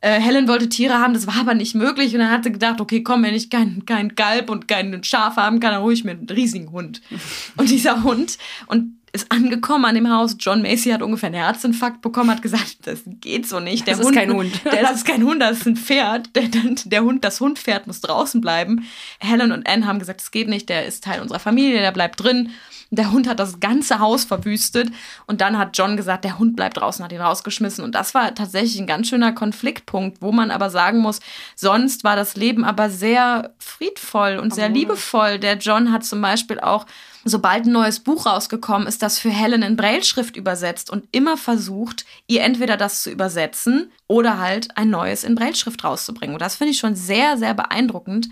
Äh, Helen wollte Tiere haben, das war aber nicht möglich. Und dann hat sie gedacht, okay, komm, wenn ich kein, kein Galb und kein Schaf haben kann, dann hole ich mir einen riesigen Hund. Und dieser Hund, und ist angekommen an dem Haus. John Macy hat ungefähr einen Herzinfarkt bekommen, hat gesagt, das geht so nicht. Der das Hund, ist kein Hund. Der, das ist kein Hund, das ist ein Pferd. Der, der Hund, das Hundpferd muss draußen bleiben. Helen und Anne haben gesagt, das geht nicht, der ist Teil unserer Familie, der bleibt drin. Der Hund hat das ganze Haus verwüstet und dann hat John gesagt, der Hund bleibt draußen, hat ihn rausgeschmissen. Und das war tatsächlich ein ganz schöner Konfliktpunkt, wo man aber sagen muss, sonst war das Leben aber sehr friedvoll und sehr liebevoll. Der John hat zum Beispiel auch sobald ein neues Buch rausgekommen ist, das für Helen in Brailleschrift übersetzt und immer versucht, ihr entweder das zu übersetzen oder halt ein neues in Brailleschrift rauszubringen. Und das finde ich schon sehr, sehr beeindruckend.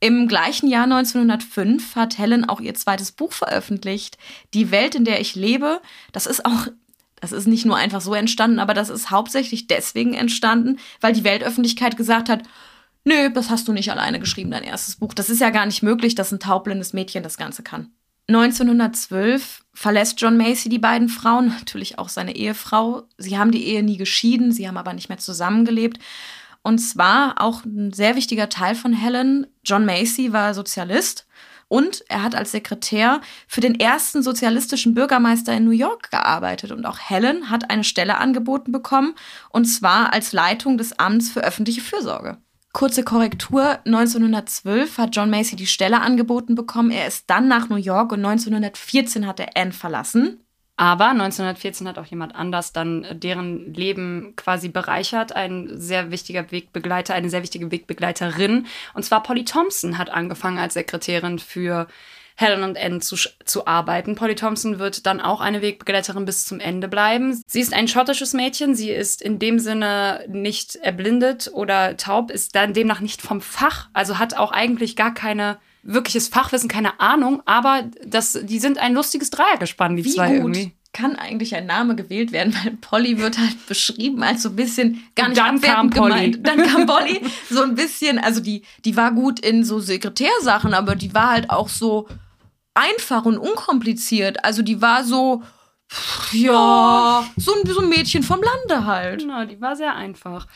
Im gleichen Jahr 1905 hat Helen auch ihr zweites Buch veröffentlicht, Die Welt, in der ich lebe. Das ist auch das ist nicht nur einfach so entstanden, aber das ist hauptsächlich deswegen entstanden, weil die Weltöffentlichkeit gesagt hat, nö, das hast du nicht alleine geschrieben, dein erstes Buch. Das ist ja gar nicht möglich, dass ein taubblindes Mädchen das Ganze kann. 1912 verlässt John Macy die beiden Frauen, natürlich auch seine Ehefrau. Sie haben die Ehe nie geschieden, sie haben aber nicht mehr zusammengelebt. Und zwar auch ein sehr wichtiger Teil von Helen. John Macy war Sozialist und er hat als Sekretär für den ersten sozialistischen Bürgermeister in New York gearbeitet. Und auch Helen hat eine Stelle angeboten bekommen, und zwar als Leitung des Amts für öffentliche Fürsorge. Kurze Korrektur, 1912 hat John Macy die Stelle angeboten bekommen. Er ist dann nach New York und 1914 hat er Anne verlassen. Aber 1914 hat auch jemand anders dann äh, deren Leben quasi bereichert. Ein sehr wichtiger Wegbegleiter, eine sehr wichtige Wegbegleiterin. Und zwar Polly Thompson hat angefangen als Sekretärin für Helen und Anne zu, zu arbeiten. Polly Thompson wird dann auch eine Wegbegleiterin bis zum Ende bleiben. Sie ist ein schottisches Mädchen. Sie ist in dem Sinne nicht erblindet oder taub, ist dann demnach nicht vom Fach, also hat auch eigentlich gar keine wirkliches Fachwissen, keine Ahnung, aber das, die sind ein lustiges Dreiergespann, die Wie zwei gut irgendwie. Kann eigentlich ein Name gewählt werden, weil Polly wird halt beschrieben als so ein bisschen gar nicht dann kam Polly. gemeint. Dann kam Polly so ein bisschen, also die, die war gut in so Sekretärsachen, aber die war halt auch so einfach und unkompliziert. Also die war so, ja, so ein, so ein Mädchen vom Lande halt. Genau, die war sehr einfach.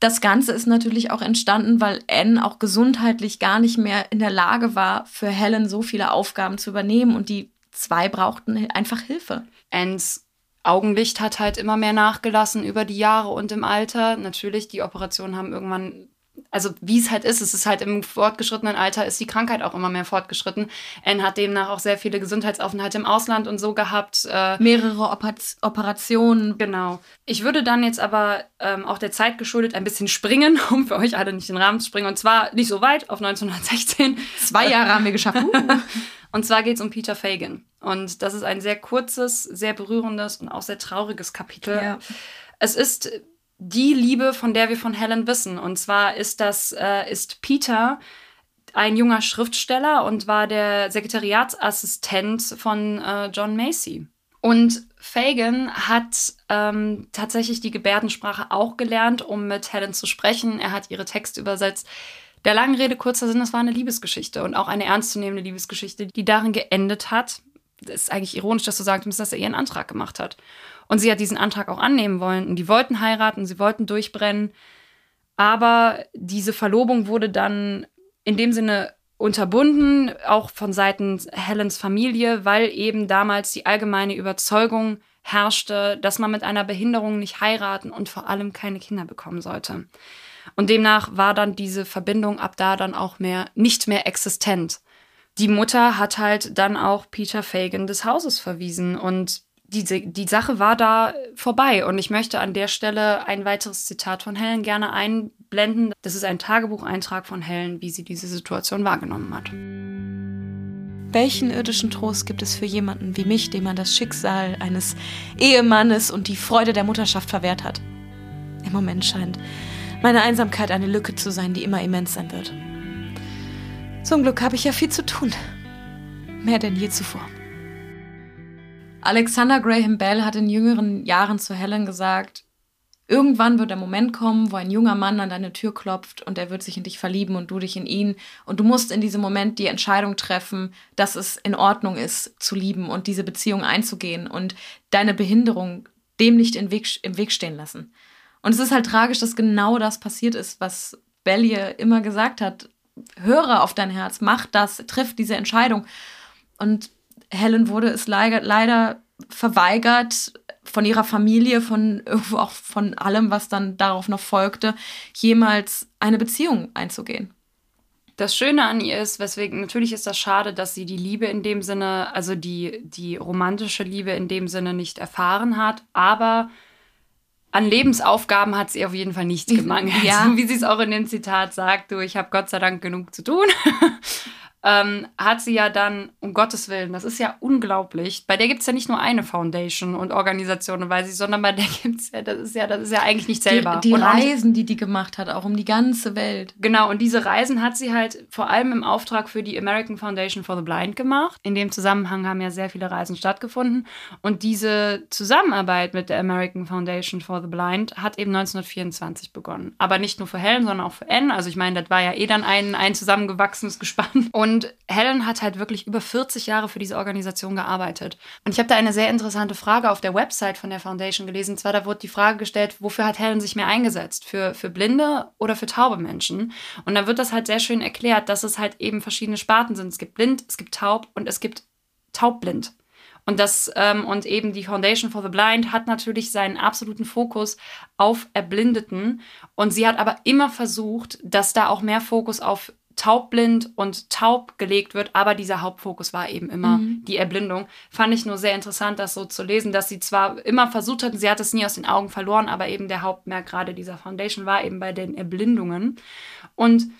Das Ganze ist natürlich auch entstanden, weil Anne auch gesundheitlich gar nicht mehr in der Lage war, für Helen so viele Aufgaben zu übernehmen und die zwei brauchten einfach Hilfe. Annes Augenlicht hat halt immer mehr nachgelassen über die Jahre und im Alter. Natürlich, die Operationen haben irgendwann also wie es halt ist, es ist halt im fortgeschrittenen Alter ist die Krankheit auch immer mehr fortgeschritten. Anne hat demnach auch sehr viele Gesundheitsaufenthalte im Ausland und so gehabt. Äh, Mehrere Oper Operationen. Genau. Ich würde dann jetzt aber ähm, auch der Zeit geschuldet ein bisschen springen, um für euch alle nicht den Rahmen zu springen. Und zwar nicht so weit, auf 1916. Zwei Jahre haben wir geschafft. und zwar geht es um Peter Fagan. Und das ist ein sehr kurzes, sehr berührendes und auch sehr trauriges Kapitel. Ja. Es ist die Liebe, von der wir von Helen wissen. Und zwar ist das, äh, ist Peter ein junger Schriftsteller und war der Sekretariatsassistent von äh, John Macy. Und Fagan hat ähm, tatsächlich die Gebärdensprache auch gelernt, um mit Helen zu sprechen. Er hat ihre Texte übersetzt. Der langen Rede kurzer Sinn, es war eine Liebesgeschichte und auch eine ernstzunehmende Liebesgeschichte, die darin geendet hat, das ist eigentlich ironisch, dass du sagen musst, dass er ihren Antrag gemacht hat. Und sie hat diesen Antrag auch annehmen wollen. Und die wollten heiraten, sie wollten durchbrennen. Aber diese Verlobung wurde dann in dem Sinne unterbunden, auch von Seiten Helens Familie, weil eben damals die allgemeine Überzeugung herrschte, dass man mit einer Behinderung nicht heiraten und vor allem keine Kinder bekommen sollte. Und demnach war dann diese Verbindung ab da dann auch mehr nicht mehr existent. Die Mutter hat halt dann auch Peter Fagan des Hauses verwiesen und die, die Sache war da vorbei. Und ich möchte an der Stelle ein weiteres Zitat von Helen gerne einblenden. Das ist ein Tagebucheintrag von Helen, wie sie diese Situation wahrgenommen hat. Welchen irdischen Trost gibt es für jemanden wie mich, dem man das Schicksal eines Ehemannes und die Freude der Mutterschaft verwehrt hat? Im Moment scheint meine Einsamkeit eine Lücke zu sein, die immer immens sein wird. Zum Glück habe ich ja viel zu tun. Mehr denn je zuvor. Alexander Graham Bell hat in jüngeren Jahren zu Helen gesagt, irgendwann wird der Moment kommen, wo ein junger Mann an deine Tür klopft und er wird sich in dich verlieben und du dich in ihn. Und du musst in diesem Moment die Entscheidung treffen, dass es in Ordnung ist, zu lieben und diese Beziehung einzugehen und deine Behinderung dem nicht im Weg, im Weg stehen lassen. Und es ist halt tragisch, dass genau das passiert ist, was Bell hier immer gesagt hat. Höre auf dein Herz, mach das, triff diese Entscheidung. Und Helen wurde es leider, leider verweigert von ihrer Familie, von irgendwo auch von allem, was dann darauf noch folgte, jemals eine Beziehung einzugehen. Das Schöne an ihr ist, weswegen natürlich ist das schade, dass sie die Liebe in dem Sinne, also die, die romantische Liebe in dem Sinne nicht erfahren hat, aber an Lebensaufgaben hat sie auf jeden Fall nicht gemangelt. Ja. Wie sie es auch in dem Zitat sagt, du, ich habe Gott sei Dank genug zu tun. Ähm, hat sie ja dann, um Gottes Willen, das ist ja unglaublich. Bei der gibt es ja nicht nur eine Foundation und Organisation, weiß ich, sondern bei der gibt es ja, das ist ja, das ist ja eigentlich nicht selber. Die, die Reisen, die die gemacht hat, auch um die ganze Welt. Genau, und diese Reisen hat sie halt vor allem im Auftrag für die American Foundation for the Blind gemacht. In dem Zusammenhang haben ja sehr viele Reisen stattgefunden. Und diese Zusammenarbeit mit der American Foundation for the Blind hat eben 1924 begonnen. Aber nicht nur für Helen, sondern auch für Anne. Also ich meine, das war ja eh dann ein, ein zusammengewachsenes Gespann. Und und Helen hat halt wirklich über 40 Jahre für diese Organisation gearbeitet. Und ich habe da eine sehr interessante Frage auf der Website von der Foundation gelesen. Und zwar, da wurde die Frage gestellt, wofür hat Helen sich mehr eingesetzt? Für, für blinde oder für taube Menschen? Und da wird das halt sehr schön erklärt, dass es halt eben verschiedene Sparten sind. Es gibt blind, es gibt taub und es gibt taubblind. Und das ähm, und eben die Foundation for the Blind hat natürlich seinen absoluten Fokus auf Erblindeten und sie hat aber immer versucht, dass da auch mehr Fokus auf taubblind und taub gelegt wird, aber dieser Hauptfokus war eben immer mhm. die Erblindung. Fand ich nur sehr interessant, das so zu lesen, dass sie zwar immer versucht hatten, sie hat es nie aus den Augen verloren, aber eben der Hauptmerk gerade dieser Foundation war eben bei den Erblindungen. Und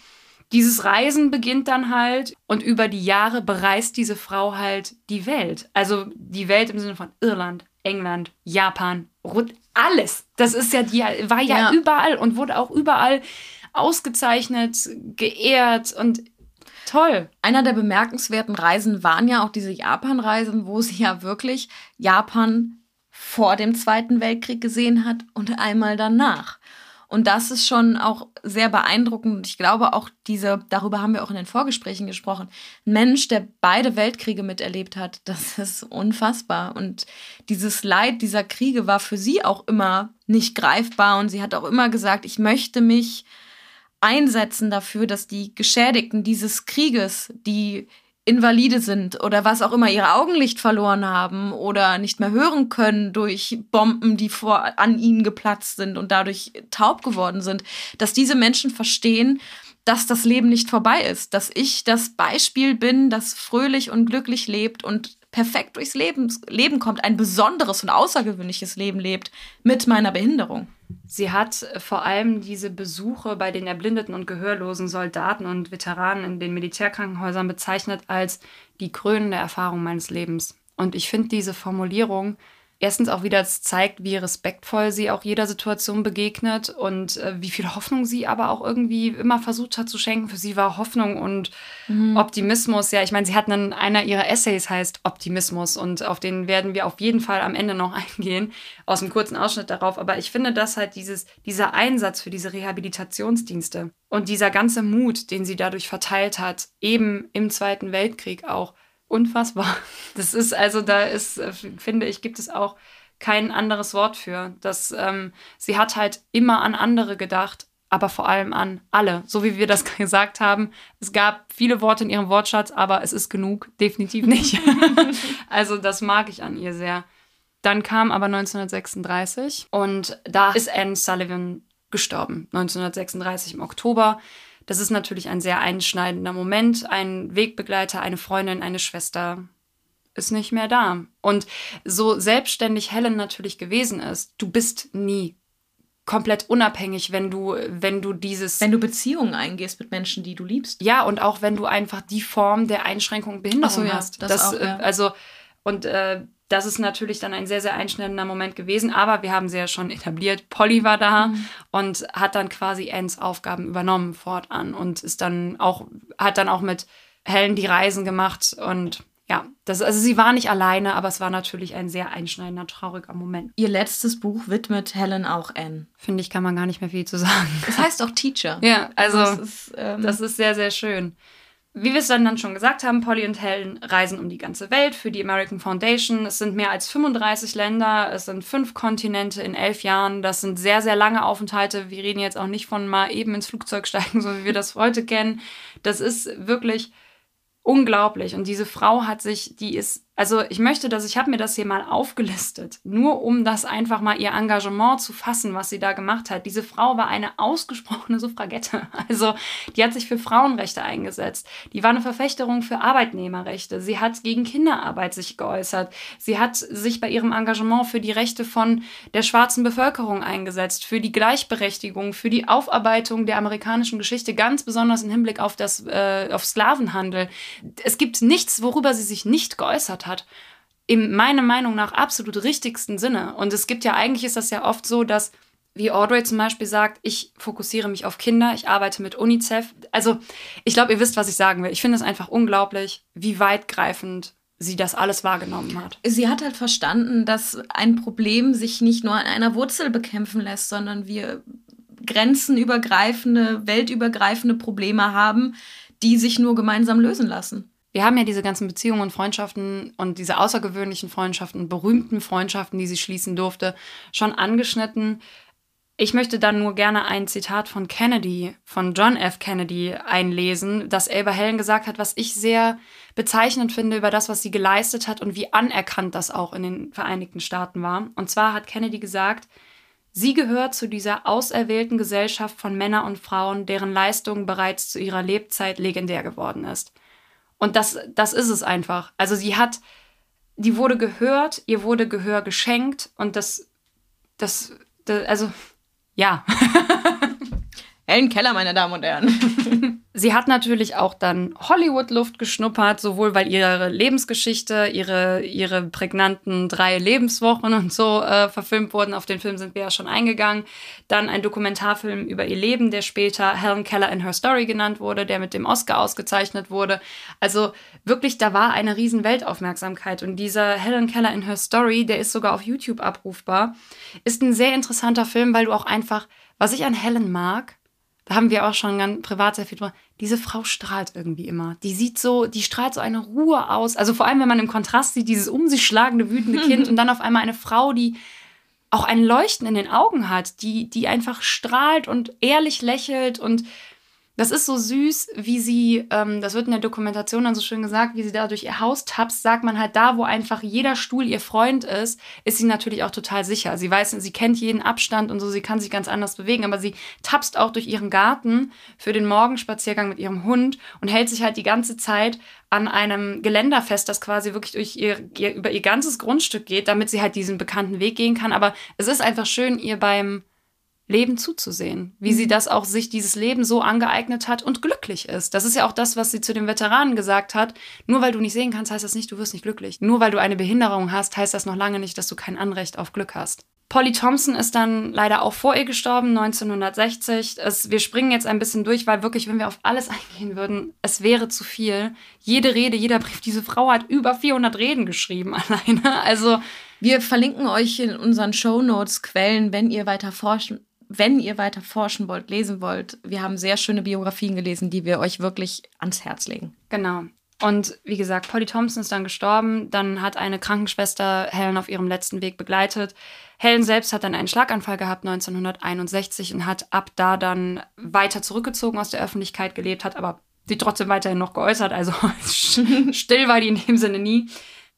dieses Reisen beginnt dann halt und über die Jahre bereist diese Frau halt die Welt. Also die Welt im Sinne von Irland, England, Japan, alles. Das ist ja die war ja, ja. überall und wurde auch überall ausgezeichnet, geehrt und toll. Einer der bemerkenswerten Reisen waren ja auch diese Japan-Reisen, wo sie ja wirklich Japan vor dem Zweiten Weltkrieg gesehen hat und einmal danach. Und das ist schon auch sehr beeindruckend. Ich glaube auch diese, darüber haben wir auch in den Vorgesprächen gesprochen, ein Mensch, der beide Weltkriege miterlebt hat, das ist unfassbar. Und dieses Leid dieser Kriege war für sie auch immer nicht greifbar. Und sie hat auch immer gesagt, ich möchte mich einsetzen dafür, dass die Geschädigten dieses Krieges, die Invalide sind oder was auch immer, ihr Augenlicht verloren haben oder nicht mehr hören können durch Bomben, die vor, an ihnen geplatzt sind und dadurch taub geworden sind, dass diese Menschen verstehen, dass das Leben nicht vorbei ist, dass ich das Beispiel bin, das fröhlich und glücklich lebt und perfekt durchs Leben, Leben kommt, ein besonderes und außergewöhnliches Leben lebt mit meiner Behinderung. Sie hat vor allem diese Besuche bei den erblindeten und gehörlosen Soldaten und Veteranen in den Militärkrankenhäusern bezeichnet als die krönende Erfahrung meines Lebens. Und ich finde diese Formulierung erstens auch wieder zeigt, wie respektvoll sie auch jeder Situation begegnet und äh, wie viel Hoffnung sie aber auch irgendwie immer versucht hat zu schenken. Für sie war Hoffnung und mhm. Optimismus. Ja, ich meine, sie hat einen, einer ihrer Essays heißt Optimismus und auf den werden wir auf jeden Fall am Ende noch eingehen, aus einem kurzen Ausschnitt darauf. Aber ich finde, dass halt dieses, dieser Einsatz für diese Rehabilitationsdienste und dieser ganze Mut, den sie dadurch verteilt hat, eben im Zweiten Weltkrieg auch, unfassbar. Das ist also, da ist, äh, finde ich, gibt es auch kein anderes Wort für. Das, ähm, sie hat halt immer an andere gedacht, aber vor allem an alle. So wie wir das gesagt haben. Es gab viele Worte in ihrem Wortschatz, aber es ist genug. Definitiv nicht. also das mag ich an ihr sehr. Dann kam aber 1936 und da ist Anne Sullivan gestorben. 1936 im Oktober. Das ist natürlich ein sehr einschneidender Moment. Ein Wegbegleiter, eine Freundin, eine Schwester ist nicht mehr da. Und so selbstständig Helen natürlich gewesen ist, du bist nie komplett unabhängig, wenn du, wenn du dieses. Wenn du Beziehungen eingehst mit Menschen, die du liebst. Ja, und auch wenn du einfach die Form der Einschränkung und Behinderung so, ja, hast. Das, das auch, ja. Also, und äh, das ist natürlich dann ein sehr, sehr einschneidender Moment gewesen. Aber wir haben sie ja schon etabliert. Polly war da mhm. und hat dann quasi Anns Aufgaben übernommen fortan und ist dann auch, hat dann auch mit Helen die Reisen gemacht und ja, das, also sie war nicht alleine, aber es war natürlich ein sehr einschneidender, trauriger Moment. Ihr letztes Buch widmet Helen auch Anne. Finde ich, kann man gar nicht mehr viel zu sagen. Es heißt auch Teacher. Ja, also das ist, ähm, das ist sehr, sehr schön. Wie wir es dann, schon gesagt haben, Polly und Helen reisen um die ganze Welt für die American Foundation. Es sind mehr als 35 Länder, es sind fünf Kontinente in elf Jahren. Das sind sehr, sehr lange Aufenthalte. Wir reden jetzt auch nicht von mal eben ins Flugzeug steigen, so wie wir das heute kennen. Das ist wirklich unglaublich. Und diese Frau hat sich, die ist also ich möchte das, ich habe mir das hier mal aufgelistet, nur um das einfach mal ihr Engagement zu fassen, was sie da gemacht hat. Diese Frau war eine ausgesprochene Suffragette. Also die hat sich für Frauenrechte eingesetzt. Die war eine Verfechterung für Arbeitnehmerrechte. Sie hat gegen Kinderarbeit sich geäußert. Sie hat sich bei ihrem Engagement für die Rechte von der schwarzen Bevölkerung eingesetzt, für die Gleichberechtigung, für die Aufarbeitung der amerikanischen Geschichte, ganz besonders im Hinblick auf das äh, auf Sklavenhandel. Es gibt nichts, worüber sie sich nicht geäußert hat hat. In meiner Meinung nach absolut richtigsten Sinne. Und es gibt ja eigentlich ist das ja oft so, dass, wie Audrey zum Beispiel sagt, ich fokussiere mich auf Kinder, ich arbeite mit UNICEF. Also, ich glaube, ihr wisst, was ich sagen will. Ich finde es einfach unglaublich, wie weitgreifend sie das alles wahrgenommen hat. Sie hat halt verstanden, dass ein Problem sich nicht nur an einer Wurzel bekämpfen lässt, sondern wir grenzenübergreifende, weltübergreifende Probleme haben, die sich nur gemeinsam lösen lassen wir haben ja diese ganzen Beziehungen und Freundschaften und diese außergewöhnlichen Freundschaften, berühmten Freundschaften, die sie schließen durfte, schon angeschnitten. Ich möchte dann nur gerne ein Zitat von Kennedy, von John F. Kennedy einlesen, das über Helen gesagt hat, was ich sehr bezeichnend finde über das, was sie geleistet hat und wie anerkannt das auch in den Vereinigten Staaten war. Und zwar hat Kennedy gesagt, Sie gehört zu dieser auserwählten Gesellschaft von Männern und Frauen, deren Leistung bereits zu ihrer Lebzeit legendär geworden ist. Und das, das ist es einfach. Also sie hat, die wurde gehört, ihr wurde Gehör geschenkt und das, das, das also, ja. Helen Keller, meine Damen und Herren. Sie hat natürlich auch dann Hollywood-Luft geschnuppert, sowohl weil ihre Lebensgeschichte, ihre, ihre prägnanten drei Lebenswochen und so äh, verfilmt wurden. Auf den Film sind wir ja schon eingegangen. Dann ein Dokumentarfilm über ihr Leben, der später Helen Keller in Her Story genannt wurde, der mit dem Oscar ausgezeichnet wurde. Also wirklich, da war eine riesen Weltaufmerksamkeit. Und dieser Helen Keller in Her Story, der ist sogar auf YouTube abrufbar, ist ein sehr interessanter Film, weil du auch einfach, was ich an Helen mag, da haben wir auch schon ganz privat sehr viel drüber. Diese Frau strahlt irgendwie immer. Die sieht so, die strahlt so eine Ruhe aus. Also vor allem, wenn man im Kontrast sieht, dieses um sich schlagende, wütende Kind und dann auf einmal eine Frau, die auch ein Leuchten in den Augen hat, die, die einfach strahlt und ehrlich lächelt und das ist so süß, wie sie, ähm, das wird in der Dokumentation dann so schön gesagt, wie sie da durch ihr Haus tapst, sagt man halt, da wo einfach jeder Stuhl ihr Freund ist, ist sie natürlich auch total sicher. Sie weiß, sie kennt jeden Abstand und so, sie kann sich ganz anders bewegen, aber sie tapst auch durch ihren Garten für den Morgenspaziergang mit ihrem Hund und hält sich halt die ganze Zeit an einem Geländer fest, das quasi wirklich durch ihr, ihr über ihr ganzes Grundstück geht, damit sie halt diesen bekannten Weg gehen kann. Aber es ist einfach schön, ihr beim Leben zuzusehen, wie mhm. sie das auch sich dieses Leben so angeeignet hat und glücklich ist. Das ist ja auch das, was sie zu den Veteranen gesagt hat. Nur weil du nicht sehen kannst, heißt das nicht, du wirst nicht glücklich. Nur weil du eine Behinderung hast, heißt das noch lange nicht, dass du kein Anrecht auf Glück hast. Polly Thompson ist dann leider auch vor ihr gestorben, 1960. Es, wir springen jetzt ein bisschen durch, weil wirklich, wenn wir auf alles eingehen würden, es wäre zu viel. Jede Rede, jeder Brief, diese Frau hat über 400 Reden geschrieben alleine. Also wir verlinken euch in unseren Show Notes Quellen, wenn ihr weiter forschen wenn ihr weiter forschen wollt, lesen wollt, wir haben sehr schöne Biografien gelesen, die wir euch wirklich ans Herz legen. Genau. Und wie gesagt, Polly Thompson ist dann gestorben. Dann hat eine Krankenschwester Helen auf ihrem letzten Weg begleitet. Helen selbst hat dann einen Schlaganfall gehabt 1961 und hat ab da dann weiter zurückgezogen aus der Öffentlichkeit gelebt, hat aber sie trotzdem weiterhin noch geäußert. Also still war die in dem Sinne nie.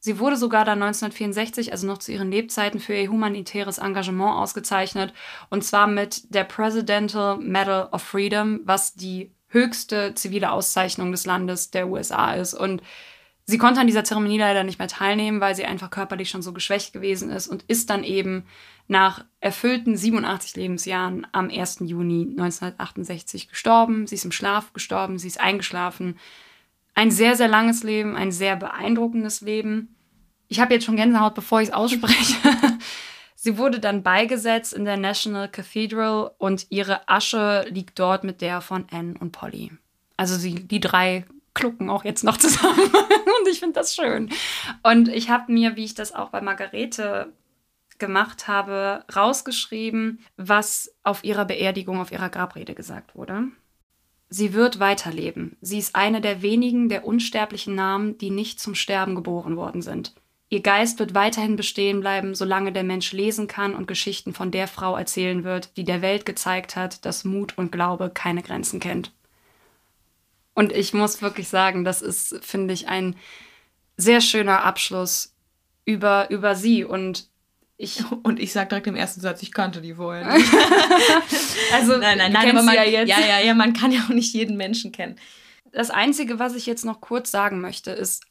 Sie wurde sogar dann 1964, also noch zu ihren Lebzeiten, für ihr humanitäres Engagement ausgezeichnet. Und zwar mit der Presidential Medal of Freedom, was die höchste zivile Auszeichnung des Landes der USA ist. Und sie konnte an dieser Zeremonie leider nicht mehr teilnehmen, weil sie einfach körperlich schon so geschwächt gewesen ist und ist dann eben nach erfüllten 87 Lebensjahren am 1. Juni 1968 gestorben. Sie ist im Schlaf gestorben, sie ist eingeschlafen ein sehr, sehr langes Leben, ein sehr beeindruckendes Leben. Ich habe jetzt schon Gänsehaut, bevor ich es ausspreche. Sie wurde dann beigesetzt in der National Cathedral und ihre Asche liegt dort mit der von Anne und Polly. Also sie, die drei klucken auch jetzt noch zusammen und ich finde das schön. Und ich habe mir, wie ich das auch bei Margarete gemacht habe, rausgeschrieben, was auf ihrer Beerdigung, auf ihrer Grabrede gesagt wurde. Sie wird weiterleben. Sie ist eine der wenigen der unsterblichen Namen, die nicht zum Sterben geboren worden sind. Ihr Geist wird weiterhin bestehen bleiben, solange der Mensch lesen kann und Geschichten von der Frau erzählen wird, die der Welt gezeigt hat, dass Mut und Glaube keine Grenzen kennt. Und ich muss wirklich sagen, das ist, finde ich, ein sehr schöner Abschluss über, über sie und ich und ich sage direkt im ersten Satz, ich kannte die vorher also nein, nein, nein, aber man, ja, jetzt. ja, ja, ja, man kann ja auch nicht jeden Menschen kennen. Das Einzige, was ich jetzt noch kurz sagen möchte, ist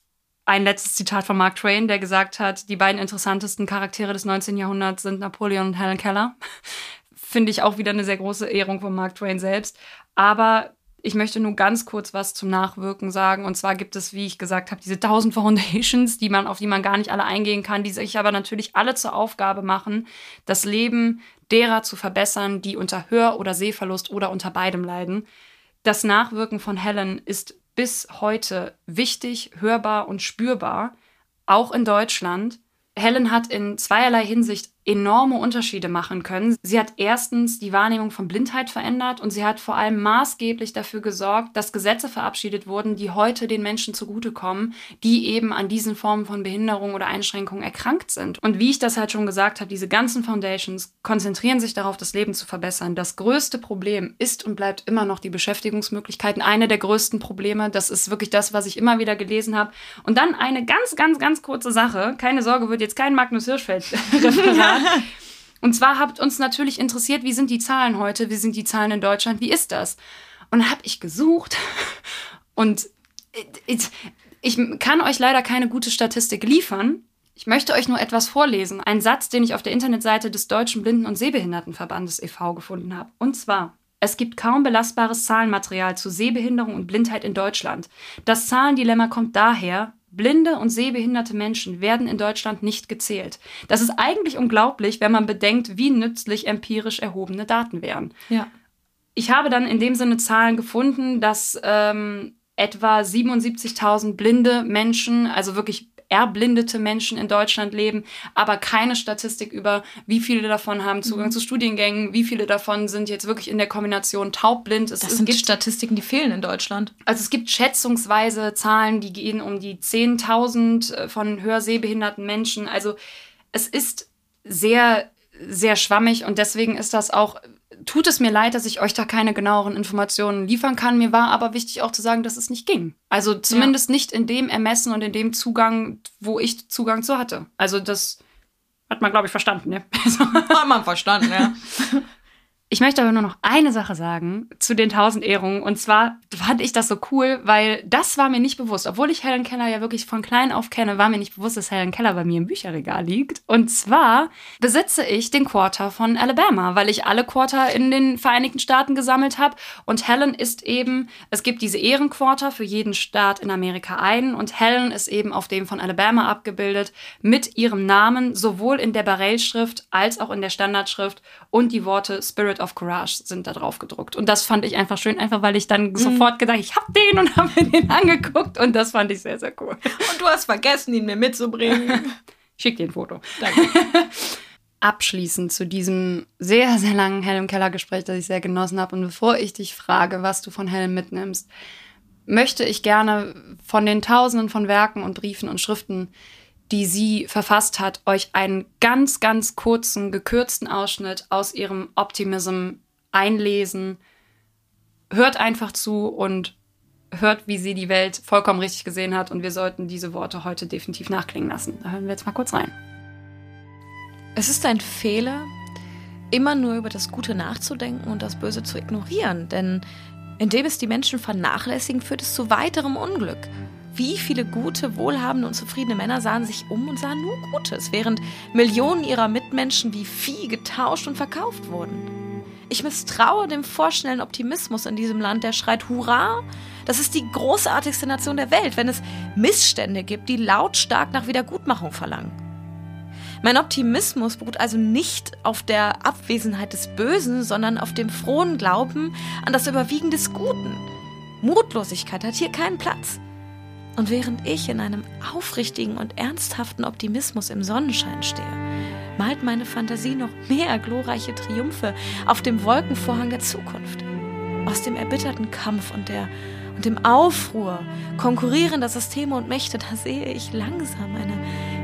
ein letztes Zitat von Mark Twain, der gesagt hat, die beiden interessantesten Charaktere des 19. Jahrhunderts sind Napoleon und Helen Keller. Finde ich auch wieder eine sehr große Ehrung von Mark Twain selbst. Aber ich möchte nur ganz kurz was zum Nachwirken sagen. Und zwar gibt es, wie ich gesagt habe, diese 1000 Foundations, die man, auf die man gar nicht alle eingehen kann, die sich aber natürlich alle zur Aufgabe machen, das Leben derer zu verbessern, die unter Hör- oder Sehverlust oder unter beidem leiden. Das Nachwirken von Helen ist bis heute wichtig, hörbar und spürbar, auch in Deutschland. Helen hat in zweierlei Hinsicht enorme Unterschiede machen können. Sie hat erstens die Wahrnehmung von Blindheit verändert und sie hat vor allem maßgeblich dafür gesorgt, dass Gesetze verabschiedet wurden, die heute den Menschen zugutekommen, die eben an diesen Formen von Behinderung oder Einschränkungen erkrankt sind. Und wie ich das halt schon gesagt habe, diese ganzen Foundations konzentrieren sich darauf, das Leben zu verbessern. Das größte Problem ist und bleibt immer noch die Beschäftigungsmöglichkeiten. Eine der größten Probleme, das ist wirklich das, was ich immer wieder gelesen habe. Und dann eine ganz, ganz, ganz kurze Sache. Keine Sorge, wird jetzt kein Magnus Und zwar hat uns natürlich interessiert, wie sind die Zahlen heute, wie sind die Zahlen in Deutschland, wie ist das? Und da habe ich gesucht und ich, ich kann euch leider keine gute Statistik liefern. Ich möchte euch nur etwas vorlesen. Ein Satz, den ich auf der Internetseite des Deutschen Blinden- und Sehbehindertenverbandes e.V. gefunden habe. Und zwar, es gibt kaum belastbares Zahlenmaterial zu Sehbehinderung und Blindheit in Deutschland. Das Zahlendilemma kommt daher, Blinde und sehbehinderte Menschen werden in Deutschland nicht gezählt. Das ist eigentlich unglaublich, wenn man bedenkt, wie nützlich empirisch erhobene Daten wären. Ja. Ich habe dann in dem Sinne Zahlen gefunden, dass ähm, etwa 77.000 blinde Menschen, also wirklich erblindete Menschen in Deutschland leben, aber keine Statistik über, wie viele davon haben Zugang mhm. zu Studiengängen, wie viele davon sind jetzt wirklich in der Kombination taubblind. Es, das sind gibt, Statistiken, die fehlen in Deutschland. Also es gibt schätzungsweise Zahlen, die gehen um die 10.000 äh, von hörsehbehinderten Menschen. Also es ist sehr, sehr schwammig und deswegen ist das auch tut es mir leid, dass ich euch da keine genaueren Informationen liefern kann. Mir war aber wichtig auch zu sagen, dass es nicht ging. Also zumindest ja. nicht in dem Ermessen und in dem Zugang, wo ich Zugang zu hatte. Also das hat man, glaube ich, verstanden, ne? hat man verstanden, ja. Ich möchte aber nur noch eine Sache sagen zu den 1000 Ehrungen. Und zwar fand ich das so cool, weil das war mir nicht bewusst. Obwohl ich Helen Keller ja wirklich von klein auf kenne, war mir nicht bewusst, dass Helen Keller bei mir im Bücherregal liegt. Und zwar besitze ich den Quarter von Alabama, weil ich alle Quarter in den Vereinigten Staaten gesammelt habe. Und Helen ist eben, es gibt diese Ehrenquarter für jeden Staat in Amerika ein. Und Helen ist eben auf dem von Alabama abgebildet mit ihrem Namen, sowohl in der Barrel-Schrift als auch in der Standardschrift und die Worte Spirit of Courage sind da drauf gedruckt. Und das fand ich einfach schön, einfach weil ich dann mhm. sofort gedacht, ich hab den und habe mir den angeguckt und das fand ich sehr, sehr cool. Und du hast vergessen, ihn mir mitzubringen. Schick dir ein Foto. Danke. Abschließend zu diesem sehr, sehr langen Helm Keller Gespräch, das ich sehr genossen habe und bevor ich dich frage, was du von Helm mitnimmst, möchte ich gerne von den Tausenden von Werken und Briefen und Schriften, die sie verfasst hat, euch einen ganz, ganz kurzen, gekürzten Ausschnitt aus ihrem Optimism einlesen. Hört einfach zu und hört, wie sie die Welt vollkommen richtig gesehen hat. Und wir sollten diese Worte heute definitiv nachklingen lassen. Da hören wir jetzt mal kurz rein. Es ist ein Fehler, immer nur über das Gute nachzudenken und das Böse zu ignorieren. Denn indem es die Menschen vernachlässigen, führt es zu weiterem Unglück. Wie viele gute, wohlhabende und zufriedene Männer sahen sich um und sahen nur Gutes, während Millionen ihrer Mitmenschen wie Vieh getauscht und verkauft wurden. Ich misstraue dem vorschnellen Optimismus in diesem Land, der schreit Hurra! Das ist die großartigste Nation der Welt, wenn es Missstände gibt, die lautstark nach Wiedergutmachung verlangen. Mein Optimismus beruht also nicht auf der Abwesenheit des Bösen, sondern auf dem frohen Glauben an das Überwiegen des Guten. Mutlosigkeit hat hier keinen Platz. Und während ich in einem aufrichtigen und ernsthaften Optimismus im Sonnenschein stehe, malt meine Fantasie noch mehr glorreiche Triumphe auf dem Wolkenvorhang der Zukunft. Aus dem erbitterten Kampf und der und dem Aufruhr konkurrierender Systeme und Mächte, da sehe ich langsam eine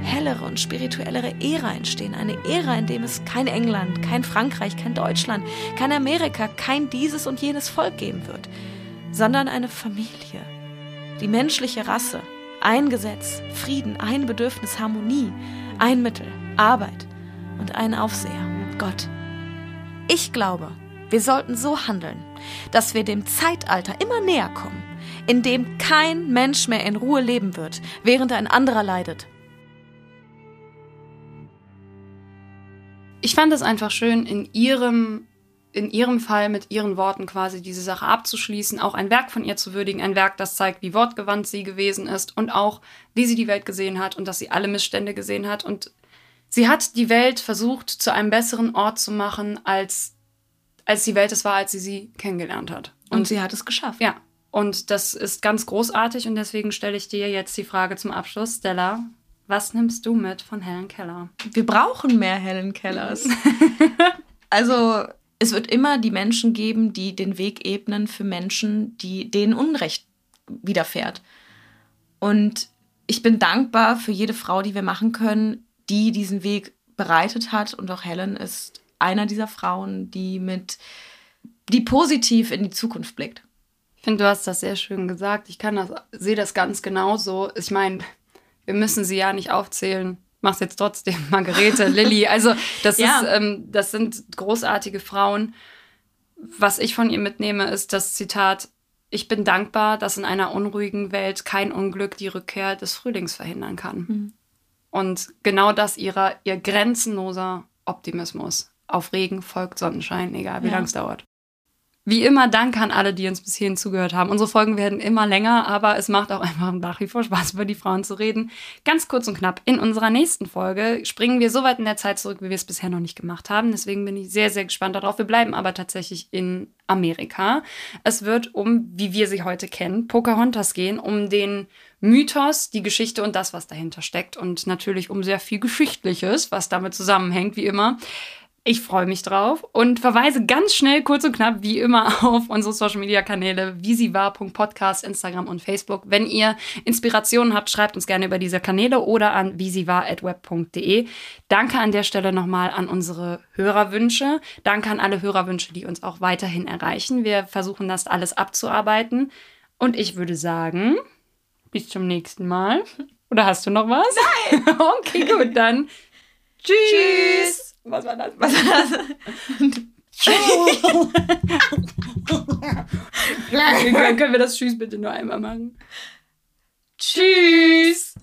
hellere und spirituellere Ära entstehen. Eine Ära, in dem es kein England, kein Frankreich, kein Deutschland, kein Amerika, kein dieses und jenes Volk geben wird, sondern eine Familie. Die menschliche Rasse. Ein Gesetz, Frieden, ein Bedürfnis, Harmonie, ein Mittel, Arbeit und ein Aufseher, Gott. Ich glaube, wir sollten so handeln, dass wir dem Zeitalter immer näher kommen, in dem kein Mensch mehr in Ruhe leben wird, während ein anderer leidet. Ich fand es einfach schön, in ihrem, in ihrem Fall mit ihren Worten quasi diese Sache abzuschließen, auch ein Werk von ihr zu würdigen, ein Werk, das zeigt, wie wortgewandt sie gewesen ist und auch, wie sie die Welt gesehen hat und dass sie alle Missstände gesehen hat. Und sie hat die Welt versucht, zu einem besseren Ort zu machen, als als die Welt es war, als sie sie kennengelernt hat. Und, und sie hat es geschafft. Ja. Und das ist ganz großartig und deswegen stelle ich dir jetzt die Frage zum Abschluss, Stella. Was nimmst du mit von Helen Keller? Wir brauchen mehr Helen Kellers. also es wird immer die Menschen geben, die den Weg ebnen für Menschen, die denen Unrecht widerfährt. Und ich bin dankbar für jede Frau, die wir machen können, die diesen Weg bereitet hat. Und auch Helen ist einer dieser Frauen, die mit, die positiv in die Zukunft blickt. Ich finde, du hast das sehr schön gesagt. Ich kann das, sehe das ganz genauso. Ich meine, wir müssen sie ja nicht aufzählen. Mach's jetzt trotzdem, Margarete, Lilly. Also, das ja. ist, ähm, das sind großartige Frauen. Was ich von ihr mitnehme, ist das Zitat: Ich bin dankbar, dass in einer unruhigen Welt kein Unglück die Rückkehr des Frühlings verhindern kann. Mhm. Und genau das ihrer, ihr grenzenloser Optimismus auf Regen folgt Sonnenschein, egal wie ja. lang es dauert. Wie immer, Dank an alle, die uns bis hierhin zugehört haben. Unsere Folgen werden immer länger, aber es macht auch einfach nach wie vor Spaß, über die Frauen zu reden. Ganz kurz und knapp. In unserer nächsten Folge springen wir so weit in der Zeit zurück, wie wir es bisher noch nicht gemacht haben. Deswegen bin ich sehr, sehr gespannt darauf. Wir bleiben aber tatsächlich in Amerika. Es wird um, wie wir sie heute kennen, Pocahontas gehen, um den Mythos, die Geschichte und das, was dahinter steckt. Und natürlich um sehr viel Geschichtliches, was damit zusammenhängt, wie immer. Ich freue mich drauf und verweise ganz schnell, kurz und knapp, wie immer, auf unsere Social Media Kanäle war.podcast, Instagram und Facebook. Wenn ihr Inspirationen habt, schreibt uns gerne über diese Kanäle oder an war.web.de. Danke an der Stelle nochmal an unsere Hörerwünsche. Danke an alle Hörerwünsche, die uns auch weiterhin erreichen. Wir versuchen das alles abzuarbeiten. Und ich würde sagen, bis zum nächsten Mal. Oder hast du noch was? Nein! okay, gut, dann. Tschüss! Tschüss. Was war das? Was war das? können wir das Tschüss bitte nur einmal machen? Tschüss!